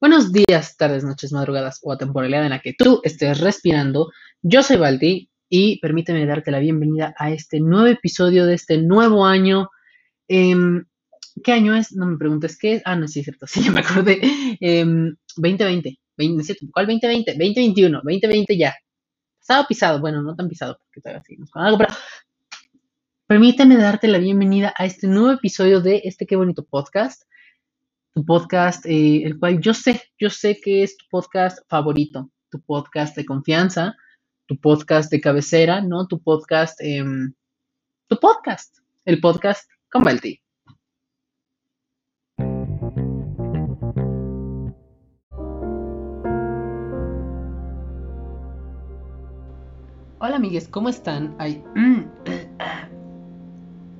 Buenos días, tardes, noches, madrugadas o a temporalidad en la que tú estés respirando. Yo soy Balti y permíteme darte la bienvenida a este nuevo episodio de este nuevo año. Em, ¿Qué año es? No me preguntes qué es. Ah, no, sí, es cierto, sí, ya me acordé. 2020. Em, ¿Cuál 2020? 2021, 2020 ya. Pasado pisado, bueno, no tan pisado porque todavía seguimos con algo, pero permíteme darte la bienvenida a este nuevo episodio de este qué bonito podcast tu podcast, eh, el cual yo sé, yo sé que es tu podcast favorito, tu podcast de confianza, tu podcast de cabecera, ¿no? Tu podcast, em, tu podcast, el podcast con Balti. Hola amigues, ¿cómo están? Ay,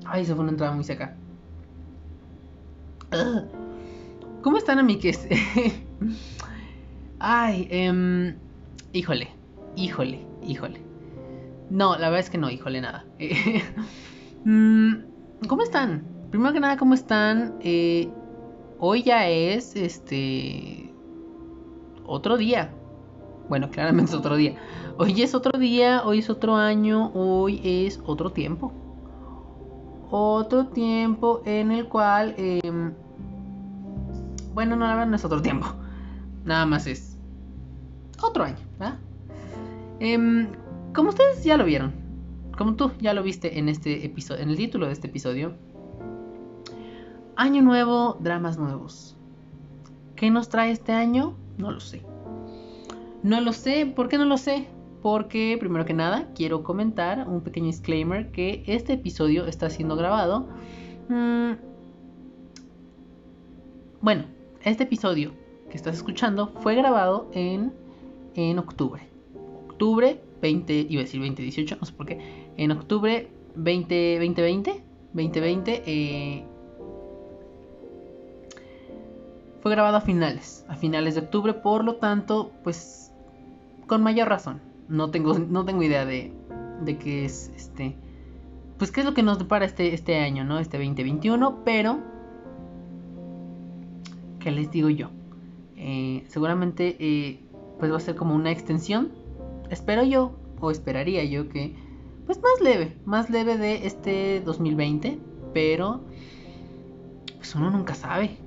ay, se fue una entrada muy seca. ¿Cómo están, amigues? Ay, eh, híjole, híjole, híjole. No, la verdad es que no, híjole, nada. Mm, ¿Cómo están? Primero que nada, ¿cómo están? Eh, hoy ya es, este, otro día. Bueno, claramente es otro día. Hoy es otro día, hoy es otro año, hoy es otro tiempo. Otro tiempo en el cual... Eh, bueno, no, la verdad no es otro tiempo. Nada más es otro año, ¿verdad? Em, como ustedes ya lo vieron, como tú ya lo viste en este episodio, en el título de este episodio, Año nuevo, dramas nuevos. ¿Qué nos trae este año? No lo sé. No lo sé, ¿por qué no lo sé? Porque primero que nada quiero comentar un pequeño disclaimer que este episodio está siendo grabado. Mm, bueno, este episodio que estás escuchando fue grabado en, en octubre. Octubre 20, iba a decir 2018, no sé por qué. En octubre 20, 2020, 2020 eh, fue grabado a finales, a finales de octubre, por lo tanto, pues con mayor razón. No tengo, no tengo idea de, de qué es este, pues qué es lo que nos depara este, este año, ¿no? Este 2021, pero ¿qué les digo yo? Eh, seguramente eh, pues va a ser como una extensión, espero yo, o esperaría yo que, pues más leve, más leve de este 2020, pero pues uno nunca sabe.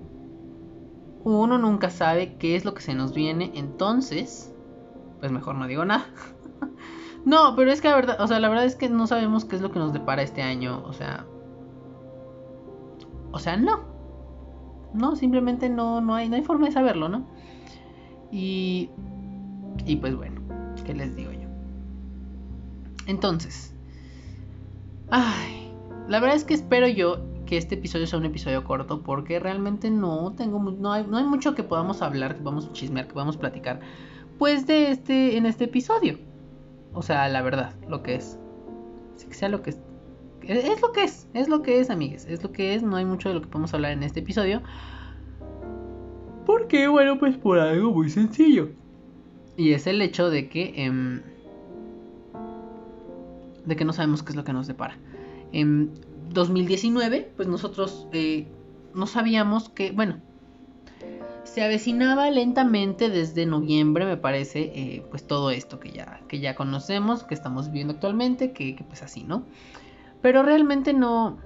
Uno nunca sabe qué es lo que se nos viene, entonces, pues mejor no digo nada. no, pero es que la verdad, o sea, la verdad es que no sabemos qué es lo que nos depara este año, o sea, o sea, no. No, simplemente no, no, hay, no hay forma de saberlo, ¿no? Y, y pues bueno, ¿qué les digo yo? Entonces, ay, la verdad es que espero yo que este episodio sea un episodio corto porque realmente no tengo no hay, no hay mucho que podamos hablar, que podamos chismear, que podamos platicar pues de este en este episodio. O sea, la verdad, lo que es. Así que sea lo que es, lo que es, es lo que es, amigues, es lo que es, no hay mucho de lo que podemos hablar en este episodio. Porque, bueno, pues por algo muy sencillo. Y es el hecho de que... Em, de que no sabemos qué es lo que nos depara. En 2019, pues nosotros eh, no sabíamos que, bueno, se avecinaba lentamente desde noviembre, me parece, eh, pues todo esto que ya, que ya conocemos, que estamos viviendo actualmente, que, que pues así, ¿no? Pero realmente no,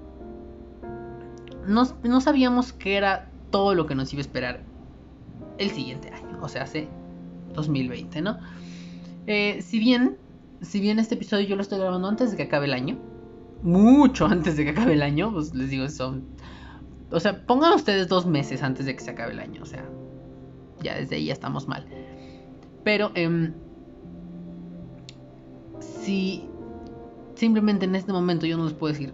no, sabíamos qué era todo lo que nos iba a esperar el siguiente año, o sea, hace 2020, ¿no? Eh, si bien, si bien este episodio yo lo estoy grabando antes de que acabe el año, mucho antes de que acabe el año, pues les digo, son, o sea, pongan ustedes dos meses antes de que se acabe el año, o sea, ya desde ahí ya estamos mal. Pero, eh, si simplemente en este momento yo no les puedo decir.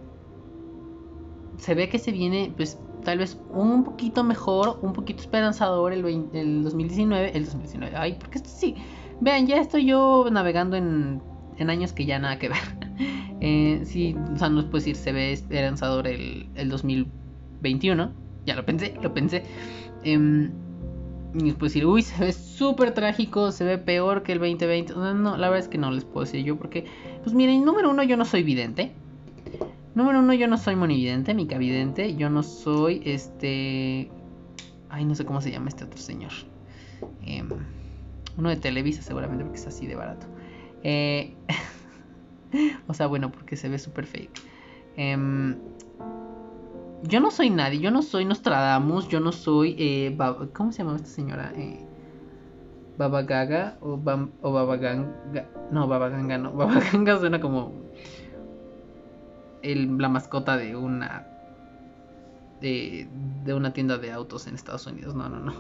Se ve que se viene, pues, tal vez un poquito mejor, un poquito esperanzador el, el 2019. El 2019, ay, porque esto sí. Vean, ya estoy yo navegando en, en años que ya nada que ver. eh, sí, o sea, no les puedo decir, se ve esperanzador el, el 2021. Ya lo pensé, lo pensé. Eh, y después decir, uy, se ve súper trágico, se ve peor que el 2020. No, no, la verdad es que no les puedo decir yo porque, pues miren, número uno, yo no soy vidente. Número uno, yo no soy monividente, ni cavidente. Yo no soy este... Ay, no sé cómo se llama este otro señor. Em, uno de Televisa seguramente porque es así de barato. Eh, o sea, bueno, porque se ve súper fake. Em, yo no soy nadie, yo no soy Nostradamus, yo no soy... Eh, ¿Cómo se llama esta señora? Eh, Baba Gaga o, Baba Ganga. No, Baba Ganga no. Baba Ganga suena como la mascota de una de, de, una tienda de autos en Estados Unidos. No, no, no.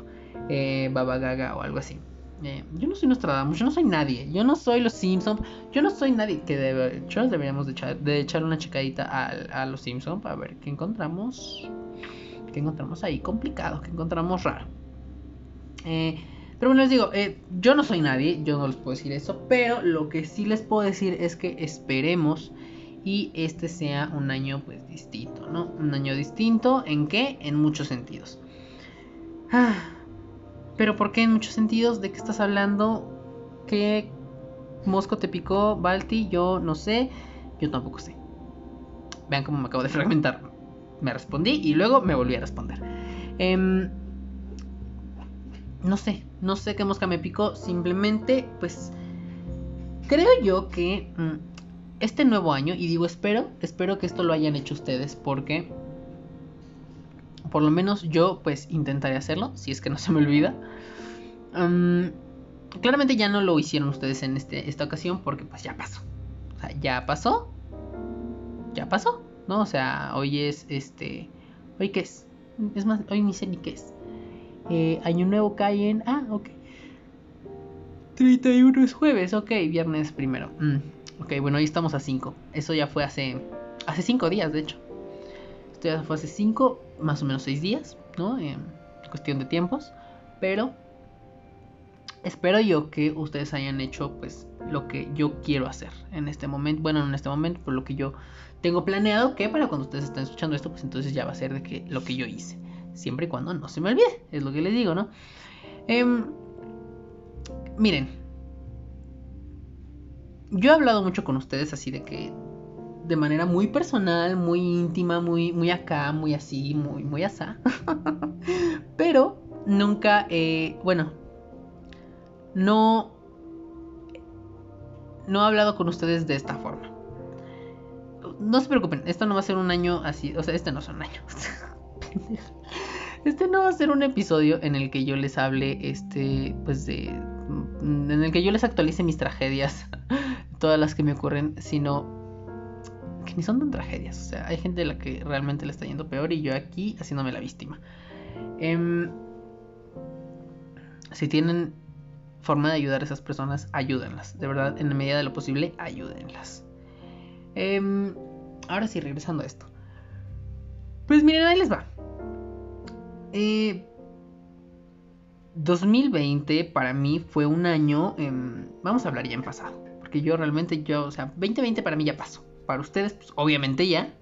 Eh, Baba Gaga o algo así. Eh, yo no soy Nostradamus, yo no soy nadie. Yo no soy los Simpsons. Yo no soy nadie. Que de hecho deberíamos de echar, una checadita a, a los Simpsons para ver qué encontramos. ¿Qué encontramos ahí? Complicado, qué encontramos raro. Eh, pero bueno, les digo, eh, yo no soy nadie, yo no les puedo decir eso, pero lo que sí les puedo decir es que esperemos y este sea un año pues distinto, ¿no? Un año distinto, ¿en qué? En muchos sentidos. Ah, pero ¿por qué en muchos sentidos? ¿De qué estás hablando? ¿Qué mosco te picó, Balti? Yo no sé, yo tampoco sé. Vean cómo me acabo de fragmentar. Me respondí y luego me volví a responder. Em, no sé, no sé qué mosca me picó. Simplemente, pues, creo yo que mm, este nuevo año, y digo espero, espero que esto lo hayan hecho ustedes porque por lo menos yo pues intentaré hacerlo, si es que no se me olvida. claramente ya no lo hicieron ustedes en este, esta ocasión porque pues ya pasó. O sea, ya pasó. Ya pasó, ¿no? O sea, hoy es este... ¿Hoy qué es? Es más, hoy ni sé ni qué es. Eh, año nuevo cae en... Ah, ok. 31 es jueves, ok, viernes primero. Mm. Ok, bueno, hoy estamos a 5. Eso ya fue hace. Hace 5 días, de hecho. Esto ya fue hace 5, más o menos 6 días, ¿no? En cuestión de tiempos. Pero. Espero yo que ustedes hayan hecho, pues, lo que yo quiero hacer en este momento. Bueno, en este momento, por lo que yo tengo planeado. Que para cuando ustedes estén escuchando esto, pues entonces ya va a ser de que lo que yo hice. Siempre y cuando no se me olvide. Es lo que les digo, ¿no? Eh, miren, yo he hablado mucho con ustedes así de que de manera muy personal, muy íntima, muy, muy acá, muy así, muy, muy asá. Pero nunca, eh, bueno, no, no he hablado con ustedes de esta forma. No se preocupen, esto no va a ser un año así, o sea, este no es un año. este no va a ser un episodio en el que yo les hable, este, pues de, en el que yo les actualice mis tragedias todas las que me ocurren, sino ni son tan tragedias. O sea, hay gente a la que realmente le está yendo peor y yo aquí haciéndome la víctima. Em, si tienen forma de ayudar a esas personas, ayúdenlas. De verdad, en la medida de lo posible, ayúdenlas. Em, ahora sí, regresando a esto. Pues miren, ahí les va. 2020 eh, para mí fue un año, em, vamos a hablar ya en pasado que yo realmente, yo, o sea, 2020 para mí ya pasó. Para ustedes, pues obviamente ya.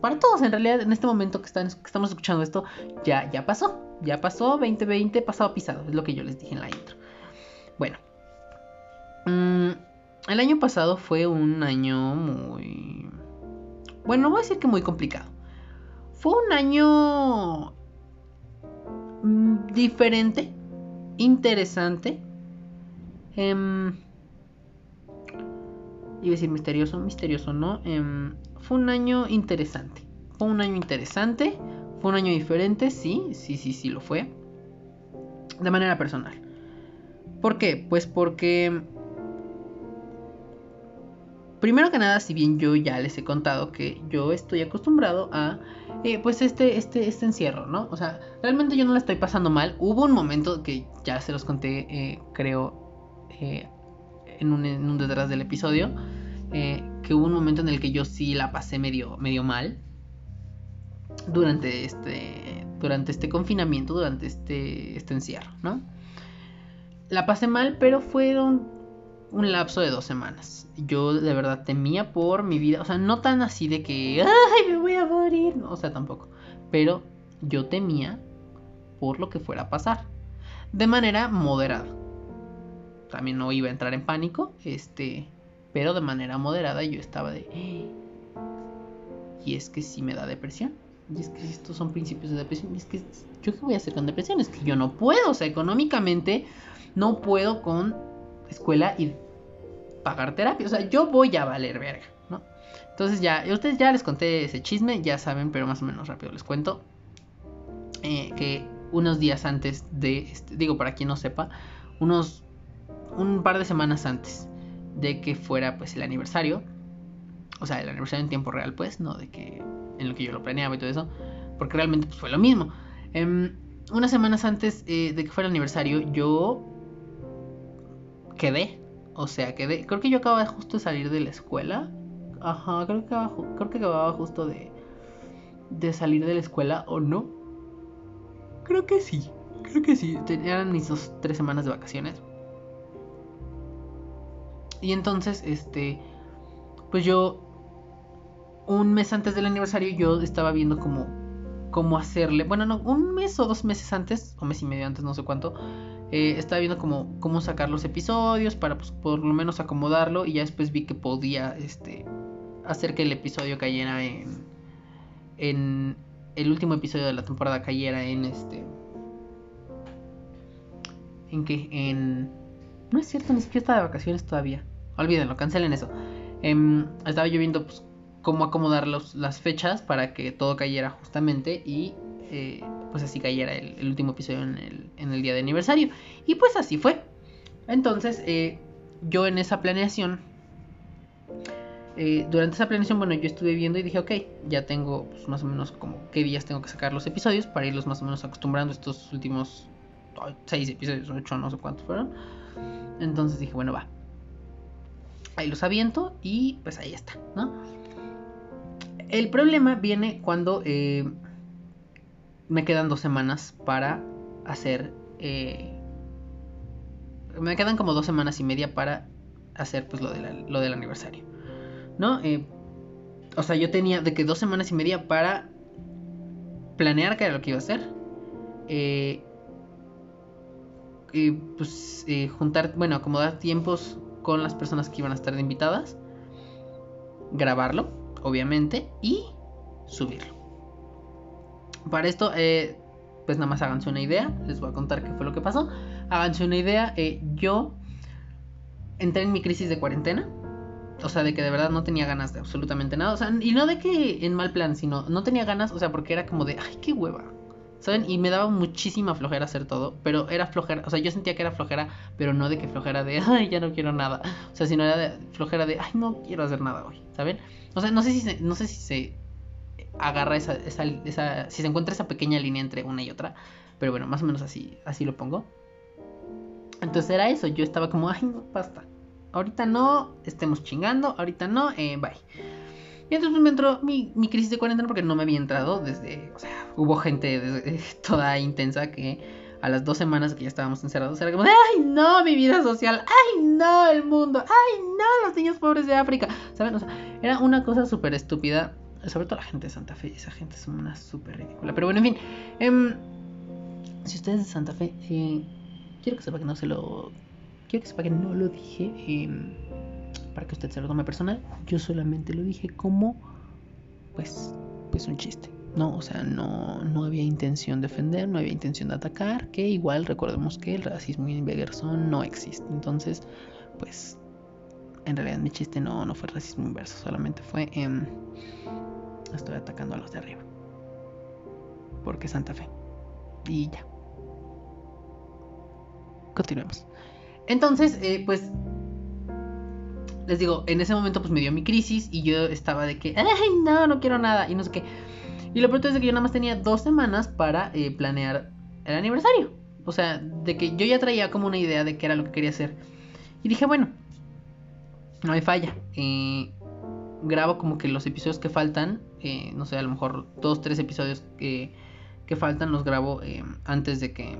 Para todos, en realidad, en este momento que, están, que estamos escuchando esto, ya, ya pasó. Ya pasó, 2020, pasado pisado. Es lo que yo les dije en la intro. Bueno. Mm, el año pasado fue un año muy... Bueno, no voy a decir que muy complicado. Fue un año mm, diferente, interesante. Eh, iba a decir misterioso, misterioso no, em, fue un año interesante. Fue un año interesante, fue un año diferente, sí, sí, sí, sí lo fue. De manera personal. ¿Por qué? Pues porque... Primero que nada, si bien yo ya les he contado que yo estoy acostumbrado a eh, pues este, este, este encierro, ¿no? O sea, realmente yo no la estoy pasando mal. Hubo un momento que ya se los conté, eh, creo, eh, en un, detrás del episodio, eh, que hubo un momento en el que yo sí la pasé medio, medio mal durante este, durante este confinamiento, durante este, este encierro, ¿no? La pasé mal, pero fueron un lapso de dos semanas. Yo de verdad temía por mi vida, o sea, no tan así de que, ay, me voy a morir, no, o sea, tampoco, pero yo temía por lo que fuera a pasar, de manera moderada también no iba a entrar en pánico, este, pero de manera moderada yo estaba de... Y es que sí me da depresión, Y es que estos son principios de depresión. Y es que yo qué voy a hacer con depresión. Es que yo no puedo. O sea, económicamente no puedo con escuela y pagar terapia. O sea, yo voy a valer verga, ¿no? Entonces ya, ustedes ya les conté ese chisme, ya saben, pero más o menos rápido les cuento. Eh, que unos días antes de, este, digo para quien no sepa, unos, un par de semanas antes de que fuera pues el aniversario, o sea, el aniversario en tiempo real pues, no de que en lo que yo lo planeaba y todo eso, porque realmente pues fue lo mismo. Em, unas semanas antes eh, de que fuera el aniversario, yo quedé, o sea, quedé, creo que yo acababa justo de salir de la escuela, ajá, creo que acababa, creo que acababa justo de, de salir de la escuela o no, creo que sí, creo que sí, eran mis dos, tres semanas de vacaciones. Y entonces, este, pues yo un mes antes del aniversario yo estaba viendo cómo, cómo hacerle, bueno, no, un mes o dos meses antes, o mes y medio antes, no sé cuánto, eh, estaba viendo cómo, cómo sacar los episodios para pues, por lo menos acomodarlo y ya después vi que podía este, hacer que el episodio cayera en, en el último episodio de la temporada cayera en este en que en no es cierto ni siquiera está de vacaciones todavía olvídenlo cancelen eso em, estaba yo viendo pues, cómo acomodar las fechas para que todo cayera justamente y eh, pues así cayera el, último episodio en el, día de aniversario. Y pues así fue. Entonces eh, yo en esa planeación, eh, durante esa planeación, bueno, yo estuve viendo y dije, ok, ya tengo pues, más o menos como qué días tengo que sacar los episodios para irlos más o menos acostumbrando estos últimos seis episodios, ocho, no sé cuántos fueron. Entonces dije, bueno, va. Ahí los aviento y pues ahí está, ¿no? El problema viene cuando eh, me quedan dos semanas para hacer... Eh, me quedan como dos semanas y media para hacer pues lo, lo del aniversario. ¿No? Eh, o sea, yo tenía de que dos semanas y media para planear qué era lo que iba a hacer. Eh, pues juntar, bueno, acomodar tiempos con las personas que iban a estar invitadas. Grabarlo obviamente, y subirlo. Para esto, eh, pues nada más háganse una idea. Les voy a contar qué fue lo que pasó. Háganse una idea. Eh, yo entré en mi crisis de cuarentena. O sea, de que de verdad no tenía ganas de absolutamente nada. O sea, y no de que en mal plan, sino no tenía ganas, o sea, porque era como de, ay, qué hueva. ¿Saben? Y me daba muchísima flojera hacer todo, pero era flojera, o sea, yo sentía que era flojera, pero no de que flojera de, ay, ya no quiero nada. O sea, sino era de flojera de, ay, no quiero hacer nada hoy, ¿saben? O sea, no sé si se, no sé si se agarra esa, esa, esa, si se encuentra esa pequeña línea entre una y otra, pero bueno, más o menos así, así lo pongo. Entonces era eso, yo estaba como, ay, no, basta. Ahorita no, estemos chingando, ahorita no, eh, bye. Y entonces me entró mi, mi, crisis de cuarentena porque no me había entrado desde, o sea, hubo gente toda intensa que a las dos semanas que ya estábamos encerrados era como ay no, mi vida social, ay no, el mundo, ay no, los niños pobres de África, ¿saben? O sea, era una cosa súper estúpida, sobre todo la gente de Santa Fe, esa gente es una súper ridícula. Pero bueno, en fin, eh, si ustedes de Santa Fe, eh, quiero que sepa que no se lo, quiero que sepa que no lo dije. Eh, para que usted se lo tome personal. Yo solamente lo dije como, pues, pues un chiste. No, o sea, no, no había intención de ofender, no había intención de atacar, que igual recordemos que el racismo inverso no existe. Entonces, pues, en realidad mi chiste no, no fue racismo inverso, solamente fue, eh, estoy atacando a los de arriba. Porque Santa Fe. Y ya. Continuemos. Entonces, eh, pues les digo, en ese momento pues me dio mi crisis y yo estaba de que, ay, no, no quiero nada y no sé qué. Y lo peor es que yo nada más tenía dos semanas para eh, planear el aniversario. O sea, de que yo ya traía como una idea de qué era lo que quería hacer. Y dije, bueno, no hay falla. Eh, grabo como que los episodios que faltan, eh, no sé, a lo mejor dos, tres episodios que faltan los grabo antes de que...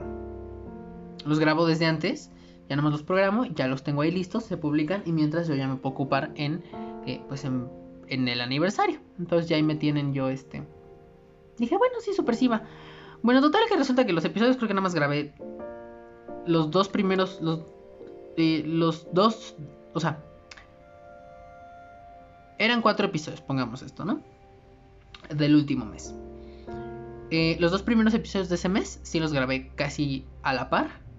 Los grabo desde antes ya nomás los programo, ya los tengo ahí listos, se publican y mientras yo ya me puedo ocupar en, eh, pues en, el aniversario. Entonces ya ahí me tienen yo este... Dije, bueno, sí, super Bueno, total que resulta que los episodios creo que nada más grabé los dos primeros, los, eh, los dos, o sea, eran cuatro episodios, pongamos esto, ¿no? Del último mes. Eh, los dos primeros episodios de ese mes sí los grabé casi a la par.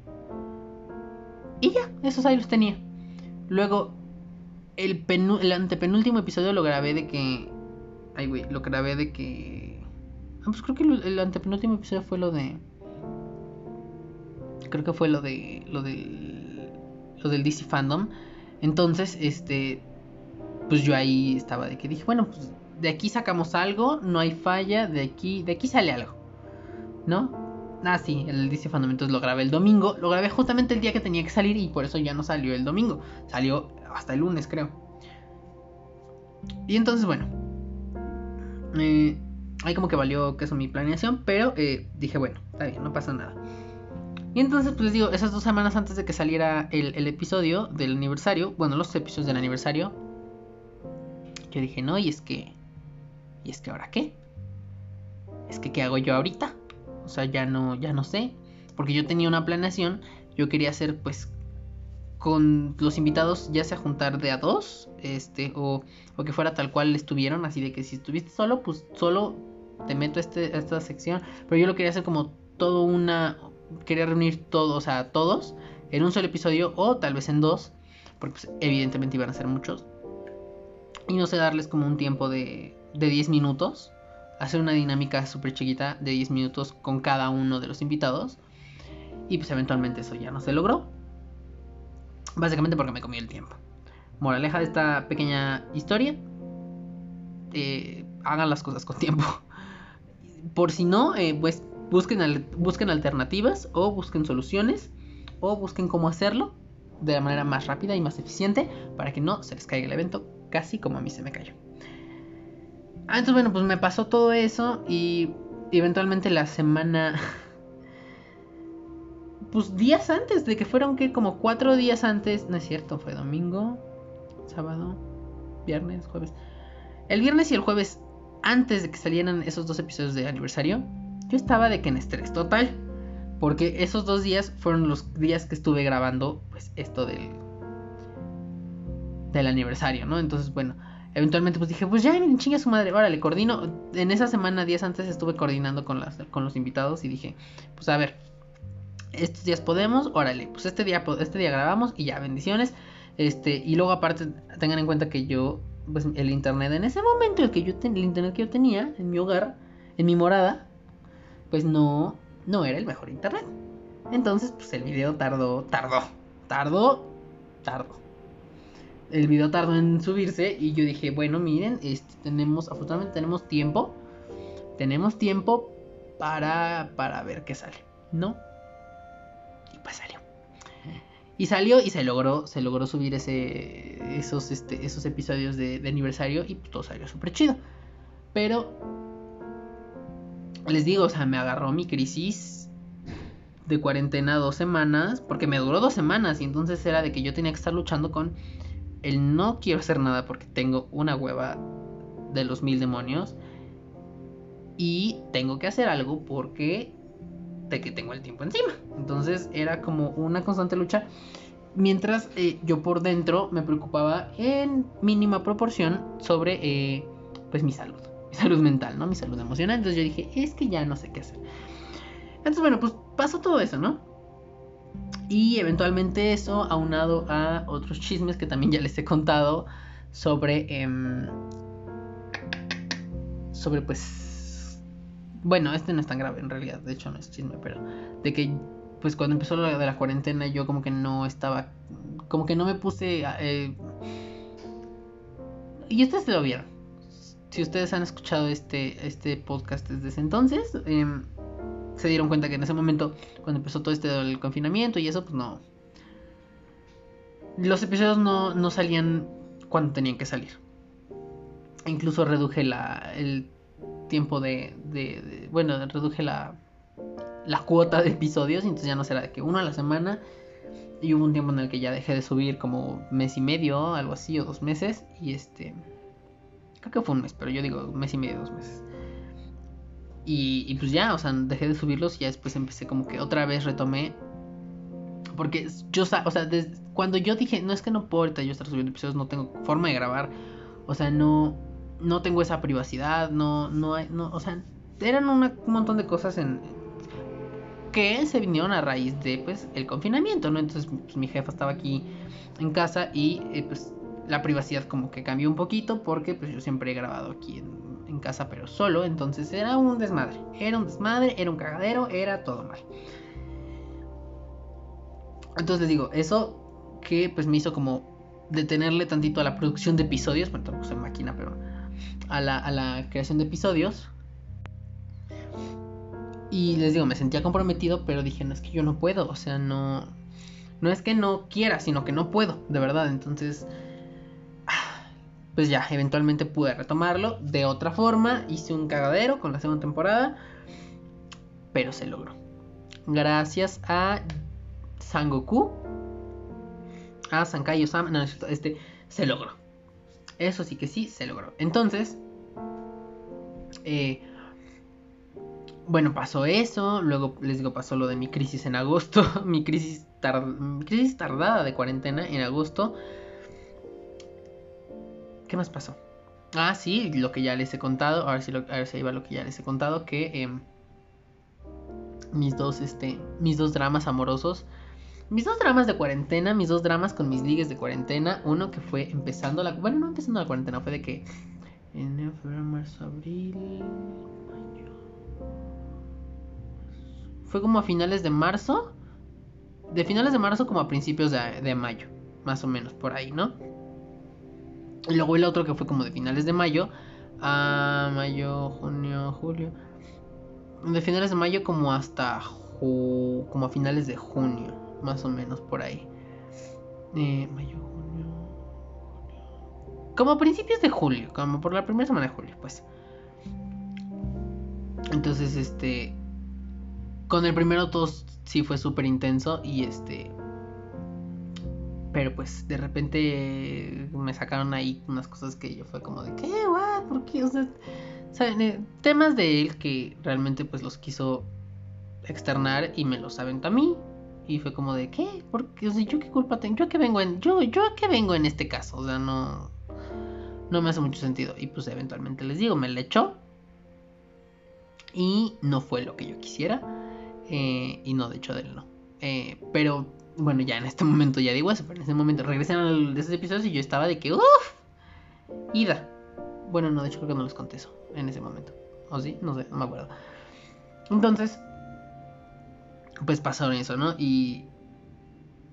Y ya, esos ahí los tenía. Luego, el, el antepenúltimo episodio lo grabé de que... Ay, güey, lo grabé de que... Ah, pues creo que el antepenúltimo episodio fue lo de... Creo que fue lo de... Lo del... Lo del DC Fandom. Entonces, este... Pues yo ahí estaba de que dije, bueno, pues de aquí sacamos algo, no hay falla, de aquí, de aquí sale algo. ¿No? Ah, sí, el DC Fandom entonces lo grabé el domingo. Lo grabé justamente el día que tenía que salir y por eso ya no salió el domingo. Salió hasta el lunes, creo. Y entonces, bueno. Eh, ahí como que valió que eso mi planeación, pero eh, dije, bueno, está bien, no pasa nada. Y entonces, pues les digo, esas dos semanas antes de que saliera el, el episodio del aniversario, bueno, los episodios del aniversario, yo dije, no, y es que ¿Y es que ahora qué? Es que ¿qué hago yo ahorita? O sea, ya no, ya no sé. Porque yo tenía una planeación. Yo quería hacer pues con los invitados ya sea juntar de a dos. Este. O, o que fuera tal cual estuvieron. Así de que si estuviste solo, pues solo te meto a, este, esta sección. Pero yo lo quería hacer como todo una. Quería reunir todos, o sea, todos. En un solo episodio. O tal vez en dos. Porque pues, evidentemente iban a ser muchos. Y no sé, darles como un tiempo de, de 10 minutos. Hacer una dinámica súper chiquita de 10 minutos con cada uno de los invitados. Y pues eventualmente eso ya no se logró. Básicamente porque me comí el tiempo. Moraleja de esta pequeña historia. Eh, hagan las cosas con tiempo. Por si no, eh, pues busquen, busquen alternativas o busquen soluciones o busquen cómo hacerlo de la manera más rápida y más eficiente para que no se les caiga el evento casi como a mí se me cayó. Ah, entonces bueno, pues me pasó todo eso y eventualmente la semana... Pues días antes de que fueron que como cuatro días antes, no es cierto, fue domingo, sábado, viernes, jueves. El viernes y el jueves, antes de que salieran esos dos episodios de aniversario, yo estaba de que en estrés total. Porque esos dos días fueron los días que estuve grabando, pues esto del, del aniversario, ¿no? Entonces, bueno, eventualmente pues dije, pues ya, chinga su madre, órale, coordino. En esa semana, días antes, estuve coordinando con, las, con los invitados y dije, pues a ver, estos días podemos, órale, pues este día, este día grabamos y ya, bendiciones. Este, y luego aparte, tengan en cuenta que yo, pues el internet en ese momento, el, que yo el internet que yo tenía en mi hogar, en mi morada, pues no, no era el mejor internet. Entonces, pues el video tardó, tardó, tardó, tardó el video tardó en subirse y yo dije, bueno, miren, tenemos, afortunadamente tenemos tiempo, tenemos tiempo para, para ver qué sale, ¿no? Y pues salió. Y salió y se logró, se logró subir ese, esos, este, esos episodios de, aniversario y todo salió súper chido. Pero, les digo, o sea, me agarró mi crisis de cuarentena dos semanas, porque me duró dos semanas y entonces era de que yo tenía que estar luchando con el no quiero hacer nada porque tengo una hueva de los mil demonios. Y tengo que hacer algo porque de que tengo el tiempo encima. Entonces era como una constante lucha. Mientras eh, yo por dentro me preocupaba en mínima proporción sobre eh, pues mi salud. Mi salud mental, ¿no? Mi salud emocional. Entonces yo dije, es que ya no sé qué hacer. Entonces bueno, pues pasó todo eso, ¿no? Y eventualmente eso aunado a otros chismes que también ya les he contado sobre... Em, sobre pues... Bueno, este no es tan grave en realidad, de hecho no es chisme, pero de que pues cuando empezó lo de la cuarentena yo como que no estaba... Como que no me puse... Eh, y ustedes lo vieron. Si ustedes han escuchado este, este podcast desde ese entonces, eh, se dieron cuenta que en ese momento, cuando empezó todo este confinamiento y eso, pues no. Los episodios no, salían cuando tenían que salir. incluso reduje la, el tiempo de, de, Bueno, reduje la, la cuota de episodios. Entonces ya no será de que uno a la semana. Y hubo un tiempo en el que ya dejé de subir como mes y medio, algo así, o dos meses. Y este. Creo que fue un mes, pero yo digo mes y medio, dos meses. Y, pues ya, o sea, dejé de subirlos y ya después empecé como que otra vez retomé. Porque yo, o sea, cuando yo dije, no es que no importa yo estar subiendo episodios, no tengo forma de grabar. O sea, no, no tengo esa privacidad, no, no hay, no, o sea, eran un montón de cosas en que se vinieron a raíz de pues el confinamiento, ¿no? Entonces pues, mi jefa estaba aquí en casa y eh, pues la privacidad como que cambió un poquito porque pues yo siempre he grabado aquí en, casa pero solo, entonces era un desmadre, era un desmadre, era un cagadero, era todo mal. Entonces les digo, eso que pues me hizo como detenerle tantito a la producción de episodios, bueno, tampoco soy máquina, pero a la, a la creación de episodios. Y les digo, me sentía comprometido, pero dije, no es que yo no puedo, o sea, no, no es que no quiera, sino que no puedo, de verdad. Entonces, pues ya, eventualmente pude retomarlo de otra forma. Hice un cagadero con la segunda temporada, pero se logró. Gracias a Sangoku, a Sankai Osama, no, este se logró. Eso sí que sí, se logró. Entonces, eh, bueno, pasó eso. Luego les digo, pasó lo de mi crisis en agosto. mi, crisis mi crisis tardada de cuarentena en agosto. ¿Qué más pasó? Ah, sí, lo que ya les he contado. A ver si, lo, a ver si lo que ya les he contado. Que em, mis dos, este, mis dos dramas amorosos. Mis dos dramas de cuarentena, mis dos dramas con mis ligues de cuarentena. Uno que fue empezando la. Bueno, no empezando la cuarentena, fue de que. En febrero, marzo, abril. Fue como a finales de marzo. De finales de marzo como a principios de mayo. Más o menos, por ahí, ¿no? Y luego el otro que fue como de finales de mayo a mayo, junio, julio. De finales de mayo como hasta como a finales de junio, más o menos por ahí. Eh, mayo, junio. Como a principios de julio, como por la primera semana de julio, pues. Entonces, este. Con el primero todo sí fue súper intenso y este. Pero pues de repente me sacaron ahí unas cosas que yo fue como de ¿qué? ¿What? ¿Por qué? O sea, ¿saben? Eh, temas de él que realmente pues los quiso externar y me los aventó a mí. Y fue como de ¿qué? Porque, o sea, yo qué culpa tengo, yo que vengo en, yo, yo que vengo en este caso, o sea, no, no me hace mucho sentido. Y pues eventualmente les digo, me le echó. Y no fue lo que yo quisiera. Eh, y no, de hecho de él no. Eh, pero bueno, ya en este momento ya digo eso, pero en ese momento regresé a esos episodios y yo estaba de que, uff, ida. Bueno, no, de hecho creo que no les conté eso en ese momento. ¿O sí? No sé, no me acuerdo. Entonces, pues pasaron eso, ¿no? Y,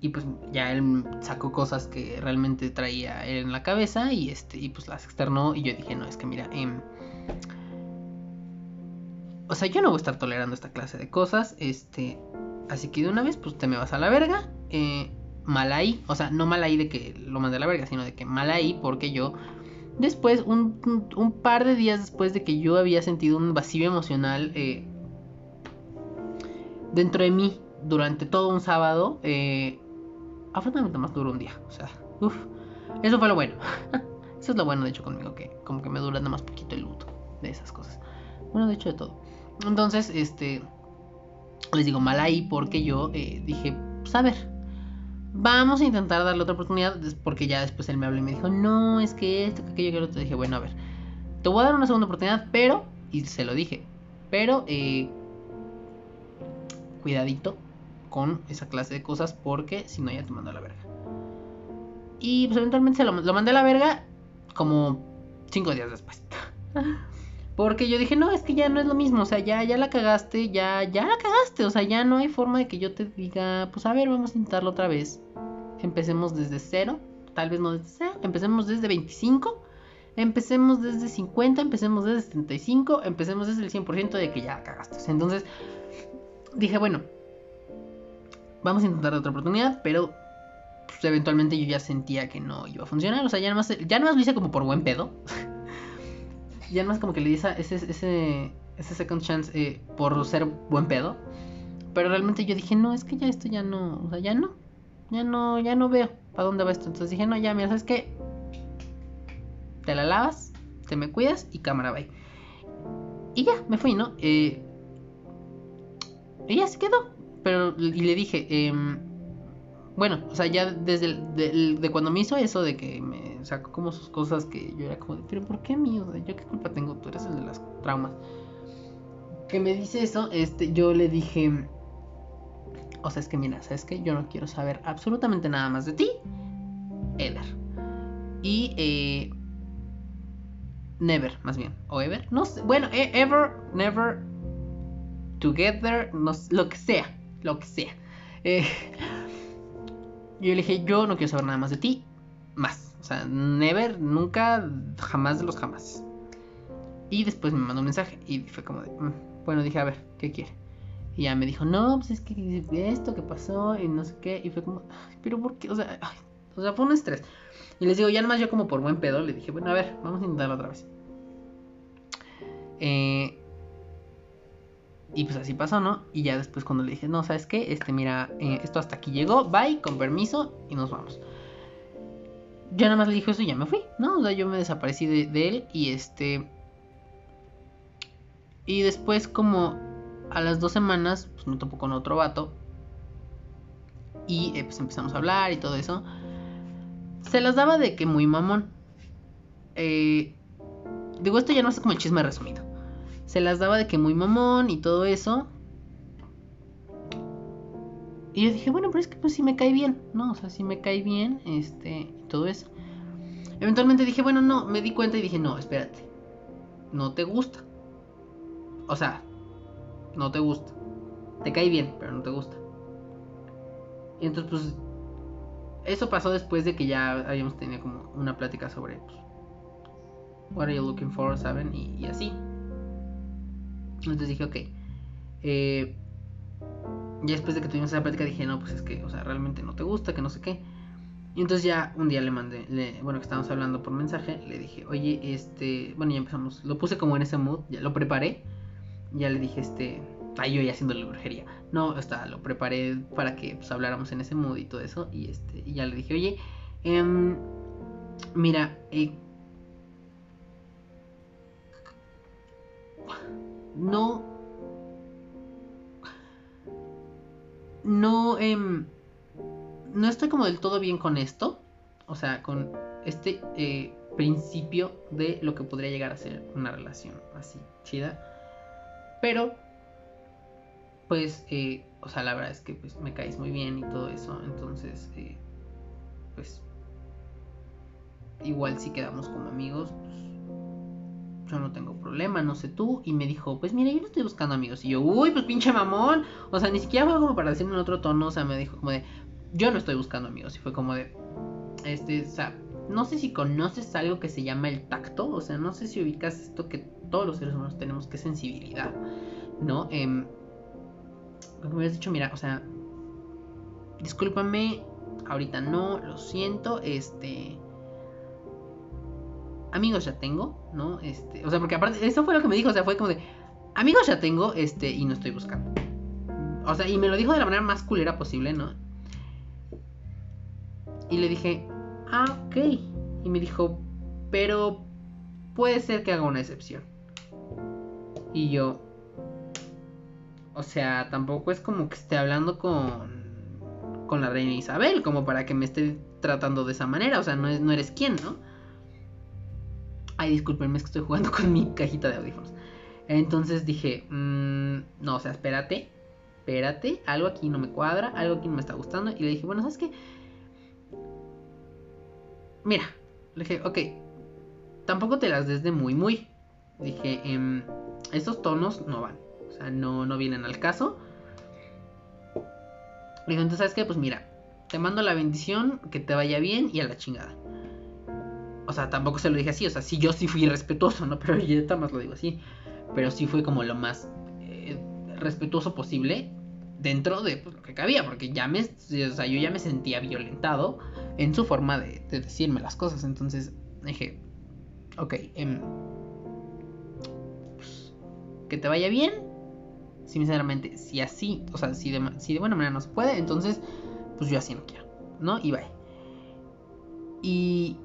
y pues ya él sacó cosas que realmente traía él en la cabeza y, este, y pues las externó y yo dije, no, es que mira, eh, o sea, yo no voy a estar tolerando esta clase de cosas, este, Así que de una vez, pues te me vas a la verga. Eh, mal ahí. O sea, no mal ahí de que lo mandé a la verga, sino de que mal ahí porque yo... Después, un, par de días después de que yo había sentido un vacío emocional eh, dentro de mí durante todo un sábado, eh, afortunadamente más duró un día. O sea, uff, eso fue lo bueno. eso es lo bueno, de hecho, conmigo, que como que me dura nada más poquito el luto de esas cosas. Bueno, de hecho, de todo. Entonces, este les digo mal ahí porque yo eh, dije, pues a ver, vamos a intentar darle otra oportunidad. Porque ya después él me habló y me dijo, no, es que esto, que aquello, que otro. Dije, bueno, a ver, te voy a dar una segunda oportunidad, pero, y se lo dije, pero, eh, cuidadito con esa clase de cosas porque si no ya te mando a la verga. Y pues eventualmente se lo, lo mandé a la verga como cinco días después. Porque yo dije, no, es que ya no es lo mismo, o sea, ya, ya la cagaste, ya, ya la cagaste, o sea, ya no hay forma de que yo te diga, pues a ver, vamos a intentarlo otra vez. Empecemos desde cero, tal vez no desde cero, empecemos desde 25, empecemos desde 50, empecemos desde 75, empecemos desde el 100% de que ya la cagaste. Entonces, dije, bueno, vamos a intentar otra oportunidad, pero pues, eventualmente yo ya sentía que no iba a funcionar, o sea, ya nomás, ya nomás lo hice como por buen pedo. ya es como que le dice ese, ese, ese second chance eh, por ser buen pedo. Pero realmente yo dije, no, es que ya esto ya no, o sea, ya no, ya no, ya no veo para dónde va esto. Entonces dije, no, ya, mira, ¿sabes qué? Te la lavas, te me cuidas y cámara, bye. Y ya, me fui, ¿no? Eh, y ya se quedó. Pero, y le dije, eh, bueno, o sea, ya desde de, cuando me hizo eso de que me sacó como sus cosas que yo era como, pero ¿por qué mío? O ¿yo qué culpa tengo? Tú eres el de las traumas. que me dice eso, este, yo le dije, o sea, es que mira, ¿sabes qué? Yo no quiero saber absolutamente nada más de ti, ever. Y, eh, never, más bien, o ever, no sé, bueno, e, ever, never, together, no, lo que sea, lo que sea. Eh, yo le dije, yo no quiero saber nada más de ti, más. O sea, never, nunca, jamás de los jamás. Y después me mandó un mensaje y fue como de, mm, bueno, dije, a ver, ¿qué quiere? Y ya me dijo, no, pues es que esto que pasó y no sé qué. Y fue como, pero ¿por qué? O sea, o sea, fue un estrés. Y les digo, ya nomás yo como por buen pedo, le dije, bueno, a ver, vamos a intentarlo otra vez. Eh, y pues así pasó, ¿no? Y ya después cuando le dije, no, ¿sabes qué? Este, mira, eh, esto hasta aquí llegó, bye, con permiso, y nos vamos. Ya nada más le dije eso y ya me fui, ¿no? O sea, yo me desaparecí de, él y este... Y después como a las dos semanas, pues me topo con otro vato. Y eh, pues empezamos a hablar y todo eso. Se las daba de que muy mamón. Eh, digo, esto ya no es como el chisme resumido se las daba de que muy mamón y todo eso. Y yo dije, bueno, pero es que pues sí me cae bien, ¿no? O sea, si me cae bien, este, todo eso. Eventualmente dije, bueno, no, me di cuenta y dije, no, espérate. No te gusta. O sea, no te gusta. Te cae bien, pero no te gusta. Y entonces, pues, eso pasó después de que ya habíamos tenido como una plática sobre, pues, what are you looking for, ¿saben? y así. Entonces dije, ok. Eh, ya después de que tuvimos esa plática dije, no, pues es que, o sea, realmente no te gusta, que no sé qué. Y entonces ya un día le mandé, bueno, que estábamos hablando por mensaje, le dije, oye, este, bueno, ya empezamos, lo puse como en ese mood, ya lo preparé, ya le dije, este, ay, yo ya haciendo la brujería, no, o lo preparé para que pues, habláramos en ese mood y todo eso, y este, y ya le dije, oye, eh, mira, eh, no... No... Em, no estoy como del todo bien con esto. O sea, con este eh, principio de lo que podría llegar a ser una relación así chida. Pero, pues, eh, o sea, la verdad es que pues, me caes muy bien y todo eso. Entonces, eh, pues, igual si quedamos como amigos, pues, yo no tengo problema, no sé tú. Y me dijo, pues mira, yo no estoy buscando amigos. Y yo, uy, pues pinche mamón. O sea, ni siquiera fue como para decirme en otro tono. O sea, me dijo como de, yo no estoy buscando amigos. Y fue como de, este, o sea, no sé si conoces algo que se llama el tacto. O sea, no sé si ubicas esto que todos los seres humanos tenemos, que es sensibilidad. ¿No? Eh, me hubieras dicho, mira, o sea, discúlpame, ahorita no, lo siento, este amigos ya tengo, ¿no? Este, o sea, porque aparte, eso fue lo que me dijo, o sea, fue como de, amigos ya tengo, este, y no estoy buscando. O sea, y me lo dijo de la manera más culera posible, ¿no? Y le dije, ah, ok. Y me dijo, pero puede ser que haga una excepción. Y yo, o sea, tampoco es como que esté hablando con, con la reina Isabel, como para que me esté tratando de esa manera, o sea, no, no eres quien, ¿no? Ay, discúlpenme, es que estoy jugando con mi cajita de audífonos. Entonces dije, mm, no, o sea, espérate, espérate, algo aquí no me cuadra, algo aquí no me está gustando. Y le dije, bueno, ¿sabes qué? Mira, le dije, ok, tampoco te las des de muy, muy. Dije, eh, estos tonos no van, o sea, no, no vienen al caso. Le dije, entonces, ¿sabes qué? Pues mira, te mando la bendición, que te vaya bien y a la chingada. O sea, tampoco se lo dije así. O sea, sí, yo sí fui respetuoso, ¿no? Pero yo más lo digo así. Pero sí fue como lo más eh, respetuoso posible dentro de pues, lo que cabía. Porque ya me. O sea, yo ya me sentía violentado en su forma de, decirme las cosas. Entonces dije, ok, em, pues, que te vaya bien. Sinceramente, si así, o sea, si de, si de buena manera no se puede, entonces, pues yo así no quiero, ¿no? Y bye. Y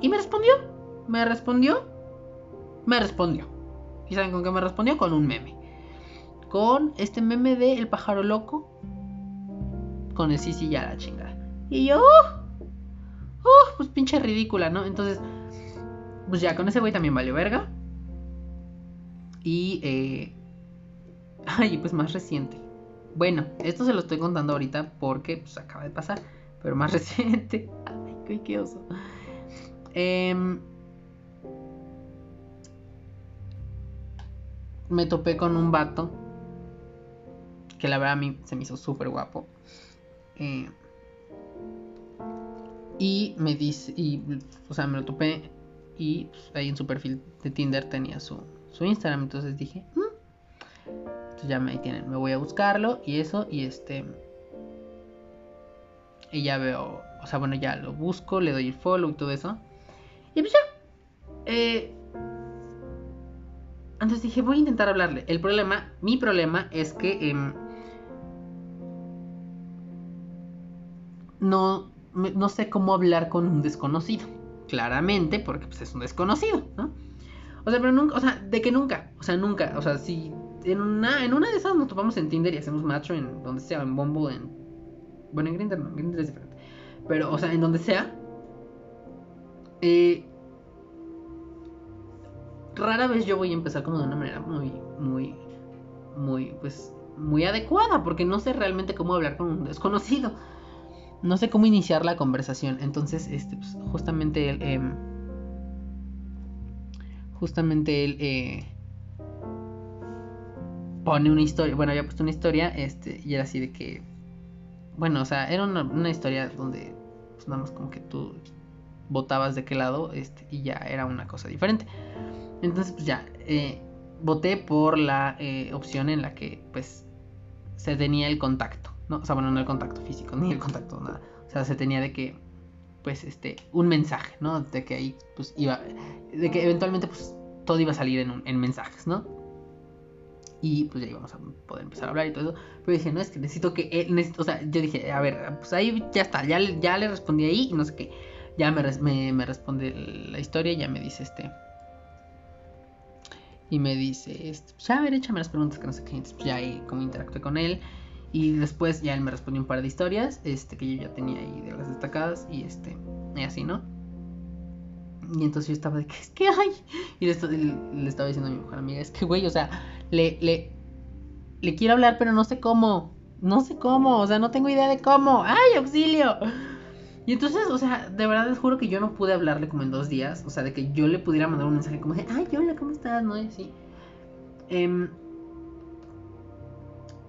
y me respondió. Me respondió. Me respondió. ¿Y saben con qué me respondió? Con un meme. Con este meme de El pájaro loco. Con el sí, ya la chingada. Y yo. Uh, uh, pues pinche ridícula, ¿no? Entonces. Pues ya, con ese güey también valió verga. Y, eh, ay, pues más reciente. Bueno, esto se lo estoy contando ahorita porque pues acaba de pasar, pero más reciente. Ay, qué oso. Em, me topé con un vato que la verdad a mí se me hizo súper guapo. Eh, y me dice, y, o sea, me lo topé y pues, ahí en su perfil de Tinder tenía su, su Instagram. Entonces dije, mm". entonces ya me tienen, me voy a buscarlo y eso, y este. Y ya veo, o sea, bueno, ya lo busco, le doy el follow y todo eso. Y pues ya. Eh, entonces dije, voy a intentar hablarle. El problema, mi problema es que em, no, no sé cómo hablar con un desconocido. Claramente, porque pues, es un desconocido, ¿no? O sea, pero nunca, o sea, de que nunca, o sea, nunca, o sea, si en una, en una de esas nos topamos en Tinder y hacemos macho en donde sea, en Bombo, en... Bueno, en Grindr no, en Grindr es diferente. Pero, o sea, en donde sea. Eh, rara vez yo voy a empezar como de una manera muy, muy, muy, pues, muy adecuada, porque no sé realmente cómo hablar con un desconocido. No sé cómo iniciar la conversación. Entonces, este, pues, justamente él, em, justamente él eh, pone una historia, bueno, había puesto una historia, este, y era así de que, bueno, o sea, era una, historia donde, pues, nada más como que tú votabas de qué lado, este, y ya era una cosa diferente. Entonces, pues ya, eh, voté por la eh, opción en la que, pues, se tenía el contacto, ¿no? O sea, bueno, no el contacto físico, ni el contacto, nada. O sea, se tenía de que, pues, este, un mensaje, ¿no? De que ahí, pues, iba, de que eventualmente, pues, todo iba a salir en, en mensajes, ¿no? Y pues ya íbamos a poder empezar a hablar y todo eso. Pero dije, no, es que necesito que él, o sea, yo dije, a ver, pues ahí ya está, ya, ya le respondí ahí y no sé qué. Ya me, me, me responde la historia ya me dice este, y me dice, este, pues, ya a ver, échame las preguntas que no sé qué. Pues, ya ahí como interactué con él. Y después ya él me respondió un par de historias, este, que yo ya tenía ahí de las destacadas. Y este, y así, ¿no? Y entonces yo estaba de que, es que hay. Y le, estaba diciendo a mi mejor amiga, es que, güey, o sea, le, le, le quiero hablar, pero no sé cómo. No sé cómo, o sea, no tengo idea de cómo. ¡Ay, auxilio! Y entonces, o sea, de verdad les juro que yo no pude hablarle como en dos días. O sea, de que yo le pudiera mandar un mensaje como de, ay, hola, ¿cómo estás? ¿No? Y así. Em,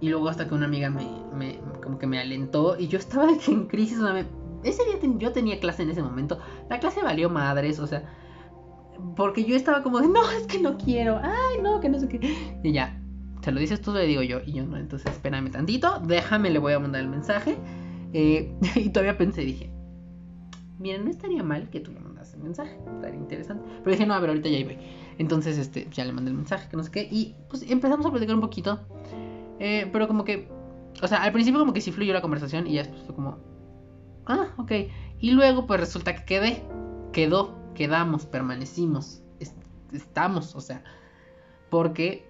y luego hasta que una amiga me, me, como que me alentó y yo estaba en crisis. O sea, ese día yo tenía clase en ese momento. La clase valió madres, o sea, porque yo estaba como de, no, es que no quiero. Ay, no, que no sé qué. Y ya, se lo dices tú, le digo yo. Y yo no, entonces espérame tantito, déjame, le voy a mandar el mensaje. Eh, y todavía pensé, dije, miren, no estaría mal que tú le mandas el mensaje, estaría interesante. Pero dije, no, a ver, ahorita ya iba. Entonces, este, ya le mandé el mensaje, que no sé qué, y pues empezamos a platicar un poquito. Eh, pero como que, o sea, al principio como que sí fluyó la conversación y ya después fue como, ah, ok. Y luego pues resulta que quedé, quedó, quedamos, permanecimos, estamos, o sea, porque,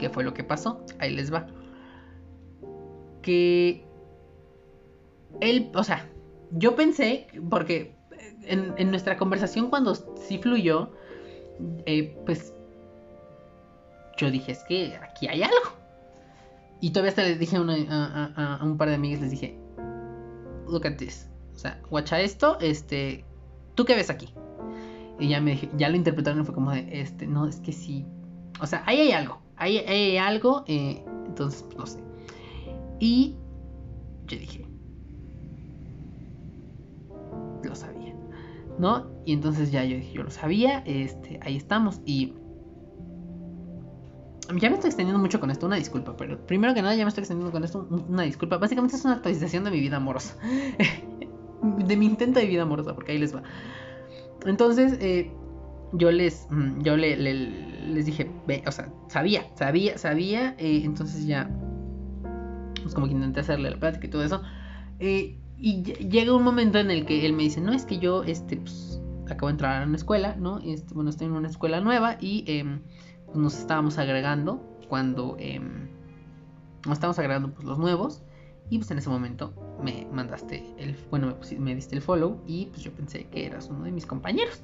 ¿qué fue lo que pasó? Ahí les va. Que él, o sea, yo pensé, porque en, nuestra conversación cuando sí fluyó, eh, pues yo dije, es que aquí hay algo. Y todavía hasta les dije a, un par de amigas, les dije, look at this. O sea, guacha esto, este, ¿tú qué ves aquí? Y ya me dije, ya lo interpretaron y fue como de, este, no, es que sí. O sea, ahí hay algo, ahí, hay algo, eh, entonces, pues, no sé. Y yo dije, lo sabía, ¿no? Y entonces ya yo dije, yo lo sabía, este, ahí estamos y... Ya me estoy extendiendo mucho con esto, una disculpa, pero primero que nada ya me estoy extendiendo con esto, una disculpa. Básicamente es una actualización de mi vida amorosa. de mi intento de vida amorosa, porque ahí les va. Entonces, eh, yo les, mm, yo le, les dije, ve, o sea, sabía, sabía, sabía, eh, entonces ya, pues como que intenté hacerle la plática y todo eso. Eh, y llega un momento en el que él me dice, no, es que yo, este, pues, acabo de entrar a una escuela, ¿no? Este, bueno, estoy en una escuela nueva y em, nos estábamos agregando cuando em, nos estábamos agregando pues, los nuevos. Y pues en ese momento me mandaste el, bueno, me, me, diste el follow y pues yo pensé que eras uno de mis compañeros.